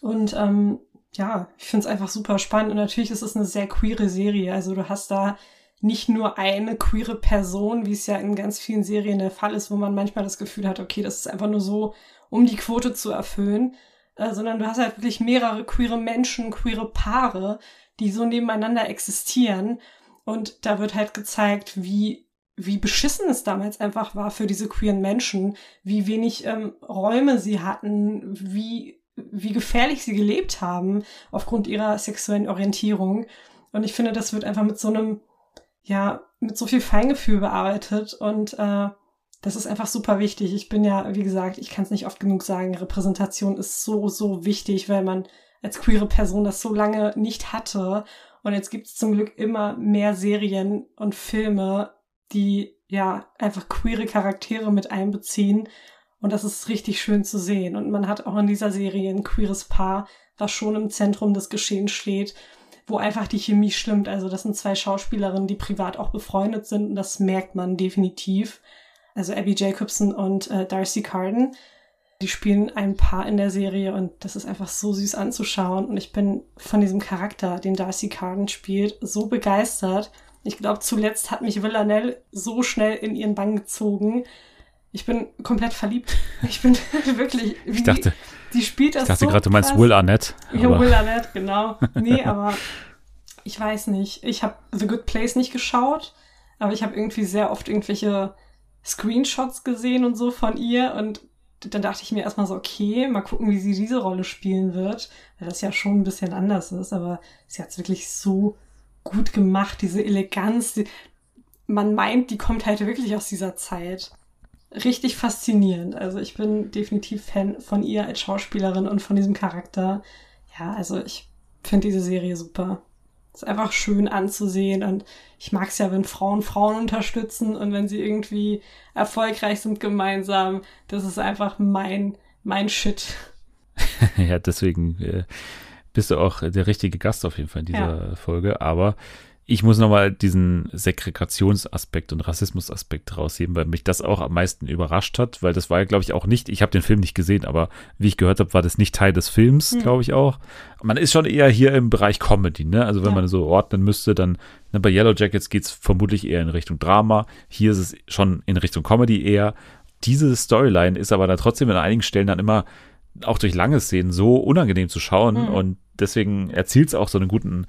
Und ähm, ja, ich finde es einfach super spannend. Und natürlich ist es eine sehr queere Serie. Also du hast da nicht nur eine queere Person, wie es ja in ganz vielen Serien der Fall ist, wo man manchmal das Gefühl hat, okay, das ist einfach nur so, um die Quote zu erfüllen, äh, sondern du hast halt wirklich mehrere queere Menschen, queere Paare, die so nebeneinander existieren. Und da wird halt gezeigt, wie, wie beschissen es damals einfach war für diese queeren Menschen, wie wenig ähm, Räume sie hatten, wie, wie gefährlich sie gelebt haben aufgrund ihrer sexuellen Orientierung. Und ich finde, das wird einfach mit so einem, ja, mit so viel Feingefühl bearbeitet und äh, das ist einfach super wichtig. Ich bin ja, wie gesagt, ich kann es nicht oft genug sagen, Repräsentation ist so, so wichtig, weil man als queere Person das so lange nicht hatte Und jetzt gibt es zum Glück immer mehr Serien und Filme, die ja einfach queere Charaktere mit einbeziehen. Und das ist richtig schön zu sehen. Und man hat auch in dieser Serie ein queeres Paar, was schon im Zentrum des Geschehens steht, wo einfach die Chemie stimmt. Also das sind zwei Schauspielerinnen, die privat auch befreundet sind und das merkt man definitiv. Also Abby Jacobson und äh, Darcy Carden. Die spielen ein Paar in der Serie und das ist einfach so süß anzuschauen. Und ich bin von diesem Charakter, den Darcy Carden spielt, so begeistert. Ich glaube, zuletzt hat mich Villanelle so schnell in ihren Bann gezogen. Ich bin komplett verliebt. Ich bin <laughs> wirklich. Ich dachte, die spielt das ich dachte so gerade, du meinst krass. Will Arnett. Ja, Will Arnett, genau. Nee, <laughs> aber ich weiß nicht. Ich habe The Good Place nicht geschaut, aber ich habe irgendwie sehr oft irgendwelche Screenshots gesehen und so von ihr und dann dachte ich mir erstmal so, okay, mal gucken, wie sie diese Rolle spielen wird, weil das ja schon ein bisschen anders ist, aber sie hat es wirklich so gut gemacht, diese Eleganz, die, man meint, die kommt halt wirklich aus dieser Zeit. Richtig faszinierend. Also ich bin definitiv Fan von ihr als Schauspielerin und von diesem Charakter. Ja, also ich finde diese Serie super. Ist einfach schön anzusehen und ich mag es ja, wenn Frauen Frauen unterstützen und wenn sie irgendwie erfolgreich sind gemeinsam. Das ist einfach mein, mein Shit. <laughs> ja, deswegen äh, bist du auch der richtige Gast auf jeden Fall in dieser Folge. Aber ich muss nochmal diesen Segregationsaspekt und Rassismusaspekt rausheben, weil mich das auch am meisten überrascht hat, weil das war ja, glaube ich, auch nicht, ich habe den Film nicht gesehen, aber wie ich gehört habe, war das nicht Teil des Films, Hm. glaube ich auch. Man ist schon eher hier im Bereich Comedy, ne? Also wenn Ja. man so ordnen müsste, dann ne, bei Yellow Jackets geht's vermutlich eher in Richtung Drama. Hier ist es schon in Richtung Comedy eher. Diese Storyline ist aber dann trotzdem an einigen Stellen dann immer auch durch lange Szenen so unangenehm zu schauen Mhm. und deswegen erzielt es auch so einen guten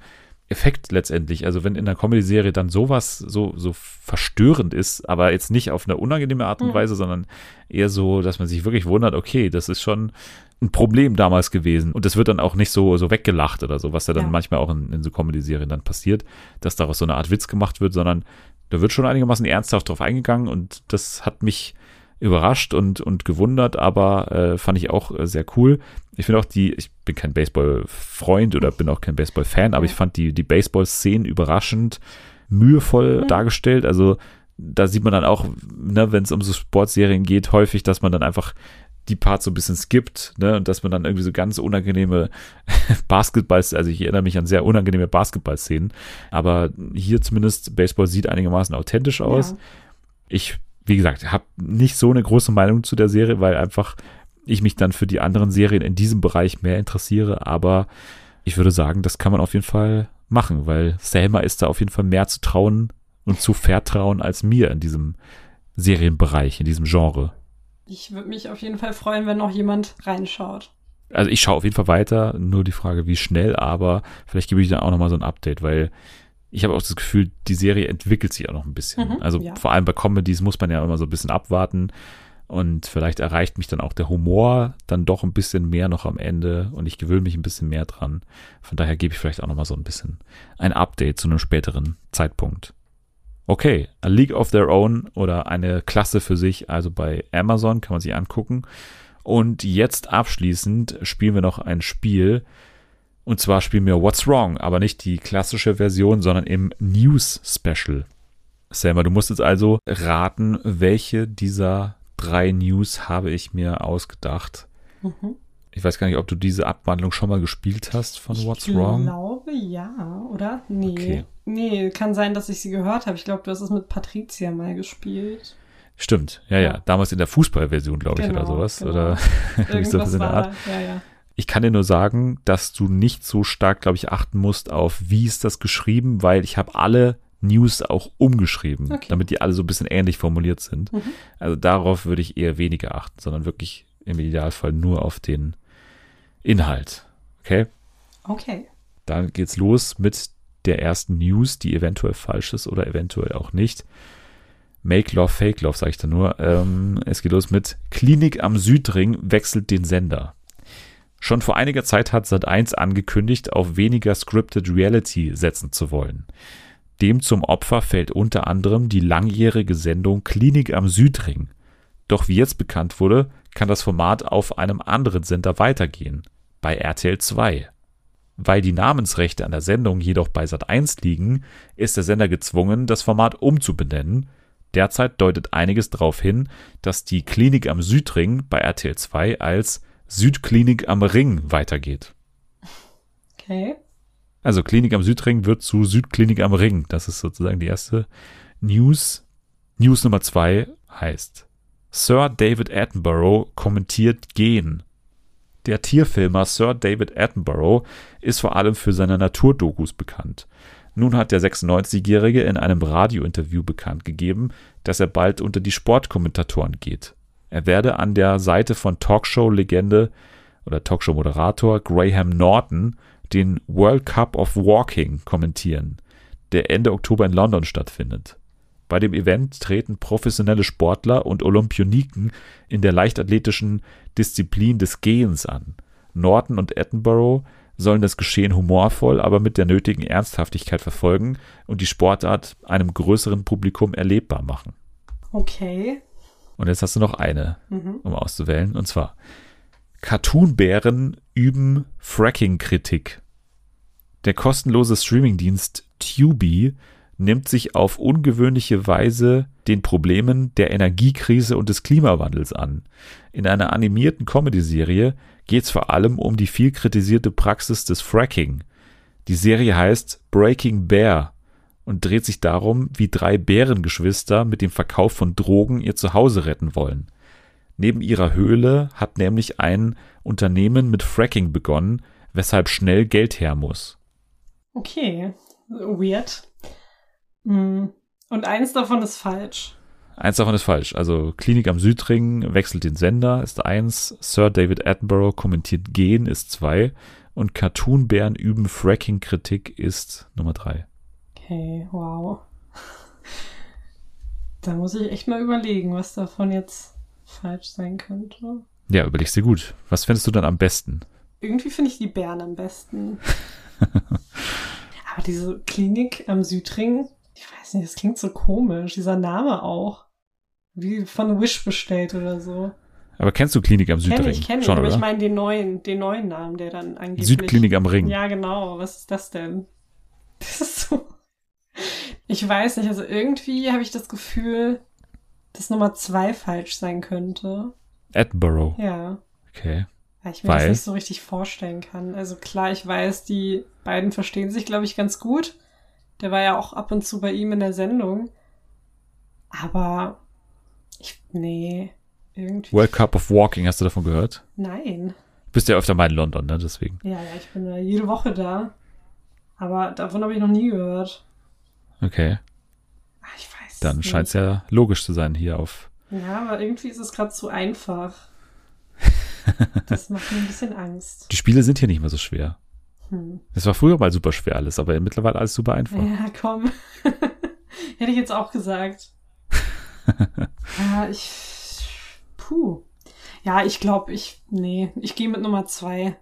Effekt letztendlich. Also wenn in einer Comedy-Serie dann sowas so, so verstörend ist, aber jetzt nicht auf eine unangenehme Art und Mhm. Weise, sondern eher so, dass man sich wirklich wundert, okay, das ist schon ein Problem damals gewesen. Und das wird dann auch nicht so, so weggelacht oder so, was ja dann Ja. manchmal auch in, in so Comedy-Serien dann passiert, dass daraus so eine Art Witz gemacht wird, sondern da wird schon einigermaßen ernsthaft drauf eingegangen und das hat mich überrascht und, und gewundert, aber äh, fand ich auch äh, sehr cool. Ich finde auch die, ich bin kein Baseball-Freund oder bin auch kein Baseball-Fan, aber ich fand die, die Baseball-Szenen überraschend mühevoll Mhm. dargestellt. Also da sieht man dann auch, ne, wenn es um so Sportserien geht, häufig, dass man dann einfach die Parts so ein bisschen skippt, ne, und dass man dann irgendwie so ganz unangenehme <laughs> Basketballs, also ich erinnere mich an sehr unangenehme Basketball-Szenen, aber hier zumindest Baseball sieht einigermaßen authentisch aus Ja. ich, wie gesagt, habe nicht so eine große Meinung zu der Serie, weil einfach ich mich dann für die anderen Serien in diesem Bereich mehr interessiere. Aber ich würde sagen, das kann man auf jeden Fall machen, weil Selma ist da auf jeden Fall mehr zu trauen und zu vertrauen als mir in diesem Serienbereich, in diesem Genre. Ich würde mich auf jeden Fall freuen, wenn noch jemand reinschaut. Also ich schaue auf jeden Fall weiter, nur die Frage, wie schnell, aber vielleicht gebe ich dann auch nochmal so ein Update, weil ich habe auch das Gefühl, die Serie entwickelt sich auch noch ein bisschen. Mhm, also ja. vor allem bei Comedies muss man ja immer so ein bisschen abwarten und vielleicht erreicht mich dann auch der Humor dann doch ein bisschen mehr noch am Ende und ich gewöhne mich ein bisschen mehr dran. Von daher gebe ich vielleicht auch nochmal so ein bisschen ein Update zu einem späteren Zeitpunkt. Okay, A League of Their Own oder eine Klasse für sich, also bei Amazon kann man sich angucken. Und jetzt abschließend spielen wir noch ein Spiel. Und zwar spielen wir What's Wrong, aber nicht die klassische Version, sondern im News Special. Selma, du musst jetzt also raten, welche dieser drei News habe ich mir ausgedacht. Mhm. Ich weiß gar nicht, ob du diese Abwandlung schon mal gespielt hast von What's ich Wrong. glaube ja, oder? Nee. Okay. Nee, kann sein, dass ich sie gehört habe. Ich glaube, du hast es mit Patricia mal gespielt. Stimmt, ja, ja. Ja. Damals in der Fußballversion, glaube ich, Genau, oder sowas. genau. Oder <laughs> irgendwie sowas in der Art. da. Ja, ja. Ich kann dir nur sagen, dass du nicht so stark, glaube ich, achten musst auf, wie ist das geschrieben, weil ich habe alle News auch umgeschrieben, Okay. damit die alle so ein bisschen ähnlich formuliert sind. Mhm. Also darauf würde ich eher weniger achten, sondern wirklich im Idealfall nur auf den Inhalt. Okay? Okay. Dann geht's los mit der ersten News, die eventuell falsch ist oder eventuell auch nicht. Make Love, Fake Love, sage ich da nur. Ähm, es geht los mit Klinik am Südring wechselt den Sender. Schon vor einiger Zeit hat Sat1 angekündigt, auf weniger Scripted Reality setzen zu wollen. Dem zum Opfer fällt unter anderem die langjährige Sendung Klinik am Südring. Doch wie jetzt bekannt wurde, kann das Format auf einem anderen Sender weitergehen, bei RTL 2. Weil die Namensrechte an der Sendung jedoch bei Sat1 liegen, ist der Sender gezwungen, das Format umzubenennen. Derzeit deutet einiges darauf hin, dass die Klinik am Südring bei RTL 2 als Südklinik am Ring weitergeht. Okay. Also Klinik am Südring wird zu Südklinik am Ring. Das ist sozusagen die erste News. News Nummer zwei heißt Sir David Attenborough kommentiert Gen. Der Tierfilmer Sir David Attenborough ist vor allem für seine Naturdokus bekannt. Nun hat der 96-Jährige in einem Radiointerview bekannt gegeben, dass er bald unter die Sportkommentatoren geht. Er werde an der Seite von Talkshow-Legende oder Talkshow-Moderator Graham Norton den World Cup of Walking kommentieren, der Ende Oktober in London stattfindet. Bei dem Event treten professionelle Sportler und Olympioniken in der leichtathletischen Disziplin des Gehens an. Norton und Attenborough sollen das Geschehen humorvoll, aber mit der nötigen Ernsthaftigkeit verfolgen und die Sportart einem größeren Publikum erlebbar machen. Okay. Und jetzt hast du noch eine, um auszuwählen, und zwar Cartoonbären üben Fracking-Kritik. Der kostenlose Streamingdienst Tubi nimmt sich auf ungewöhnliche Weise den Problemen der Energiekrise und des Klimawandels an. In einer animierten Comedy-Serie geht es vor allem um die viel kritisierte Praxis des Fracking. Die Serie heißt Breaking Bear und dreht sich darum, wie drei Bärengeschwister mit dem Verkauf von Drogen ihr Zuhause retten wollen. Neben ihrer Höhle hat nämlich ein Unternehmen mit Fracking begonnen, weshalb schnell Geld her muss. Okay. Weird. Mm. Und eins davon ist falsch. Eins davon ist falsch. Also Klinik am Südring wechselt den Sender, ist eins. Sir David Attenborough kommentiert Gen ist zwei. Und Cartoonbären üben Fracking-Kritik ist Nummer drei. Okay, wow. Da muss ich echt mal überlegen, was davon jetzt falsch sein könnte. Ja, überlegst dir gut. Was findest du dann am besten? Irgendwie finde ich die Bären am besten. <laughs> Aber diese Klinik am Südring, ich weiß nicht, das klingt so komisch. Dieser Name auch. Wie von Wish bestellt oder so. Aber kennst du Klinik am Südring? Kenn ich, kenn ich, Schon, aber oder? ich meine den neuen, den neuen Namen, der dann angeblich... Südklinik am Ring. Ja, genau. Was ist das denn? Das ist so... Ich weiß nicht, also irgendwie habe ich das Gefühl, dass Nummer zwei falsch sein könnte. Attenborough. Ja. Okay. Weil ich mir das Weil? nicht so richtig vorstellen kann. Also klar, ich weiß, die beiden verstehen sich, glaube ich, ganz gut. Der war ja auch ab und zu bei ihm in der Sendung. Aber ich, nee, irgendwie. World Cup of Walking, hast du davon gehört? Nein. Bist ja öfter mal in London, ne? Deswegen. Ja, ja, ich bin ja jede Woche da. Aber davon habe ich noch nie gehört. Okay. Ach, ich weiß. Dann scheint es ja logisch zu sein hier auf. Ja, aber irgendwie ist es gerade zu einfach. <laughs> Das macht mir ein bisschen Angst. Die Spiele sind hier nicht mehr so schwer. Hm. Es war früher mal super schwer alles, aber mittlerweile alles super einfach. Ja, komm. <laughs> Hätte ich jetzt auch gesagt. ja, <laughs> ich. Puh. Ja, ich glaube, ich. Nee, ich gehe mit Nummer zwei.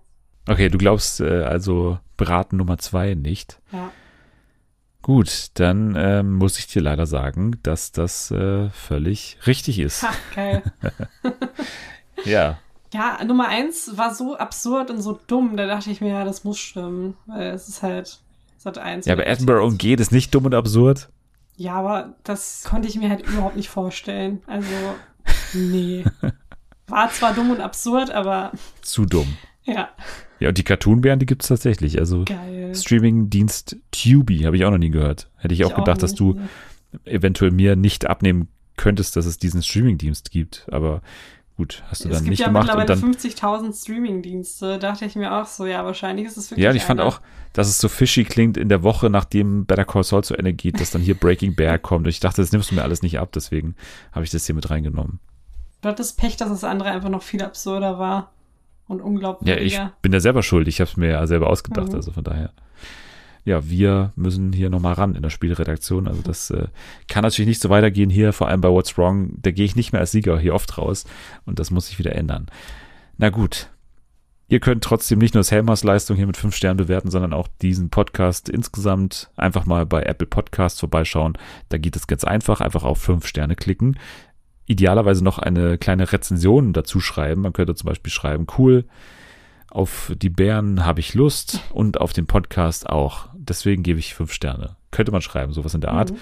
Okay, du glaubst äh, also Braten Nummer zwei nicht. Ja. Gut, dann ähm, muss ich dir leider sagen, dass das äh, völlig richtig ist. Ha, geil. <laughs> Ja. Ja, Nummer eins war so absurd und so dumm, da dachte ich mir, ja, das muss stimmen. Weil es ist halt. Sat eins. Ja, aber Edinburgh und geht ist nicht dumm und absurd. Ja, aber das konnte ich mir halt überhaupt nicht vorstellen. Also, nee. <laughs> War zwar dumm und absurd, aber Zu dumm. Ja, Ja, und die Cartoonbären, die gibt's tatsächlich. Also. Streaming-Dienst Tubi habe ich auch noch nie gehört. Hätte ich auch Ich gedacht, dass nicht, du eventuell mir nicht abnehmen könntest, dass es diesen Streaming-Dienst gibt. Aber gut, hast du Es dann gibt nicht ja gemacht. Und mittlerweile dann, 50.000 Streaming-Dienste. Dachte ich mir auch so, ja, wahrscheinlich ist es wirklich ja, und ich fand auch, dass es so fishy klingt in der Woche, nachdem Better Call Saul zu Ende geht, dass dann hier Breaking Bear kommt. Und ich dachte, das nimmst du mir alles nicht ab, deswegen habe ich das hier mit reingenommen. Du hattest Pech, dass das andere einfach noch viel absurder war und Ja, unglaubwürdiger. ich bin ja selber schuld. Ich habe es mir ja selber ausgedacht, Mhm. also von daher. Ja, wir müssen hier nochmal ran in der Spielredaktion. Also das äh, kann natürlich nicht so weitergehen hier, vor allem bei What's Wrong. Da gehe ich nicht mehr als Sieger hier oft raus und das muss sich wieder ändern. Na gut. Ihr könnt trotzdem nicht nur Selmas Leistung hier mit fünf Sternen bewerten, sondern auch diesen Podcast insgesamt einfach mal bei Apple Podcasts vorbeischauen. Da geht es ganz einfach, einfach auf fünf Sterne klicken. Idealerweise noch eine kleine Rezension dazu schreiben. Man könnte zum Beispiel schreiben, cool, Auf die Bären habe ich Lust und auf den Podcast auch. Deswegen gebe ich fünf Sterne. Könnte man schreiben, sowas in der Art. Mhm.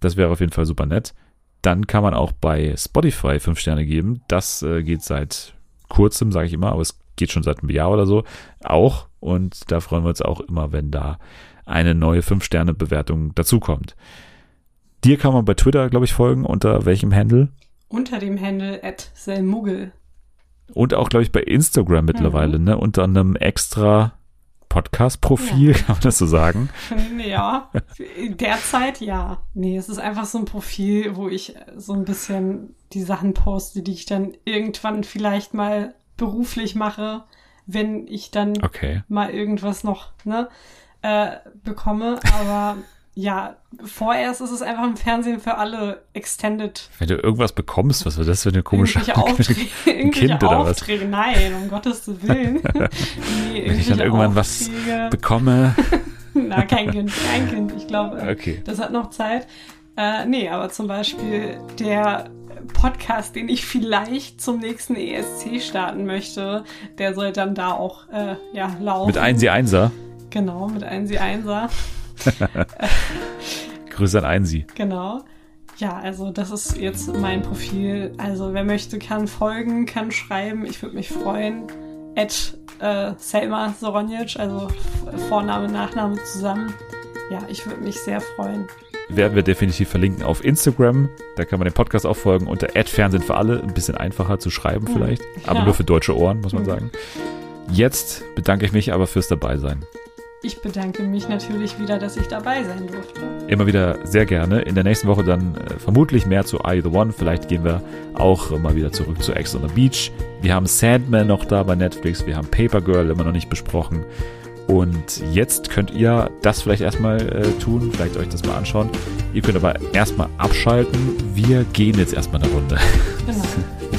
Das wäre auf jeden Fall super nett. Dann kann man auch bei Spotify fünf Sterne geben. Das äh, geht seit kurzem, sage ich immer, aber es geht schon seit einem Jahr oder so auch. Und da freuen wir uns auch immer, wenn da eine neue fünf Sterne Bewertung dazukommt. Dir kann man bei Twitter, glaube ich, folgen. Unter welchem Handle? Unter dem Handle at Selmuggel. Und auch, glaube ich, bei Instagram mittlerweile, ne? Unter einem extra Podcast-Profil, Ja. kann man das so sagen? <laughs> Ja, derzeit ja. Nee, es ist einfach so ein Profil, wo ich so ein bisschen die Sachen poste, die ich dann irgendwann vielleicht mal beruflich mache, wenn ich dann Okay. mal irgendwas noch ne, äh, bekomme. Aber ja, vorerst ist es einfach im Fernsehen für alle extended. Wenn du irgendwas bekommst, was war das für eine komische Aufträge, <laughs> irgendwelche Kind oder was? Aufträge. Nein, um Gottes Willen. <laughs> nee, Wenn ich dann irgendwann was Aufträge. bekomme. <laughs> Na, kein Kind, kein Kind. Ich glaube, Okay. das hat noch Zeit. Äh, nee, aber zum Beispiel der Podcast, den ich vielleicht zum nächsten ESC starten möchte, der soll dann da auch äh, ja, laufen. Mit 1 1er. Genau, mit 1 1er. <laughs> Grüße an Einsi. Genau. Ja, also das ist jetzt mein Profil. Also wer möchte, kann folgen, kann schreiben. Ich würde mich freuen. At äh, Selma Soronjic, also Vorname, Nachname zusammen. Ja, ich würde mich sehr freuen. Werden wir definitiv verlinken auf Instagram. Da kann man den Podcast auch folgen unter Fernsehen für alle. Ein bisschen einfacher zu schreiben vielleicht. Aber Ja. nur für deutsche Ohren, muss man Mhm. sagen. Jetzt bedanke ich mich aber fürs Dabeisein. Ich bedanke mich natürlich wieder, dass ich dabei sein durfte. Immer wieder sehr gerne. In der nächsten Woche dann äh, vermutlich mehr zu You The One. Vielleicht gehen wir auch äh, mal wieder zurück zu Ex on the Beach. Wir haben Sandman noch da bei Netflix. Wir haben Paper Girl immer noch nicht besprochen. Und jetzt könnt ihr das vielleicht erstmal äh, tun, vielleicht euch das mal anschauen. Ihr könnt aber erstmal abschalten. Wir gehen jetzt erstmal eine Runde. Genau. <laughs>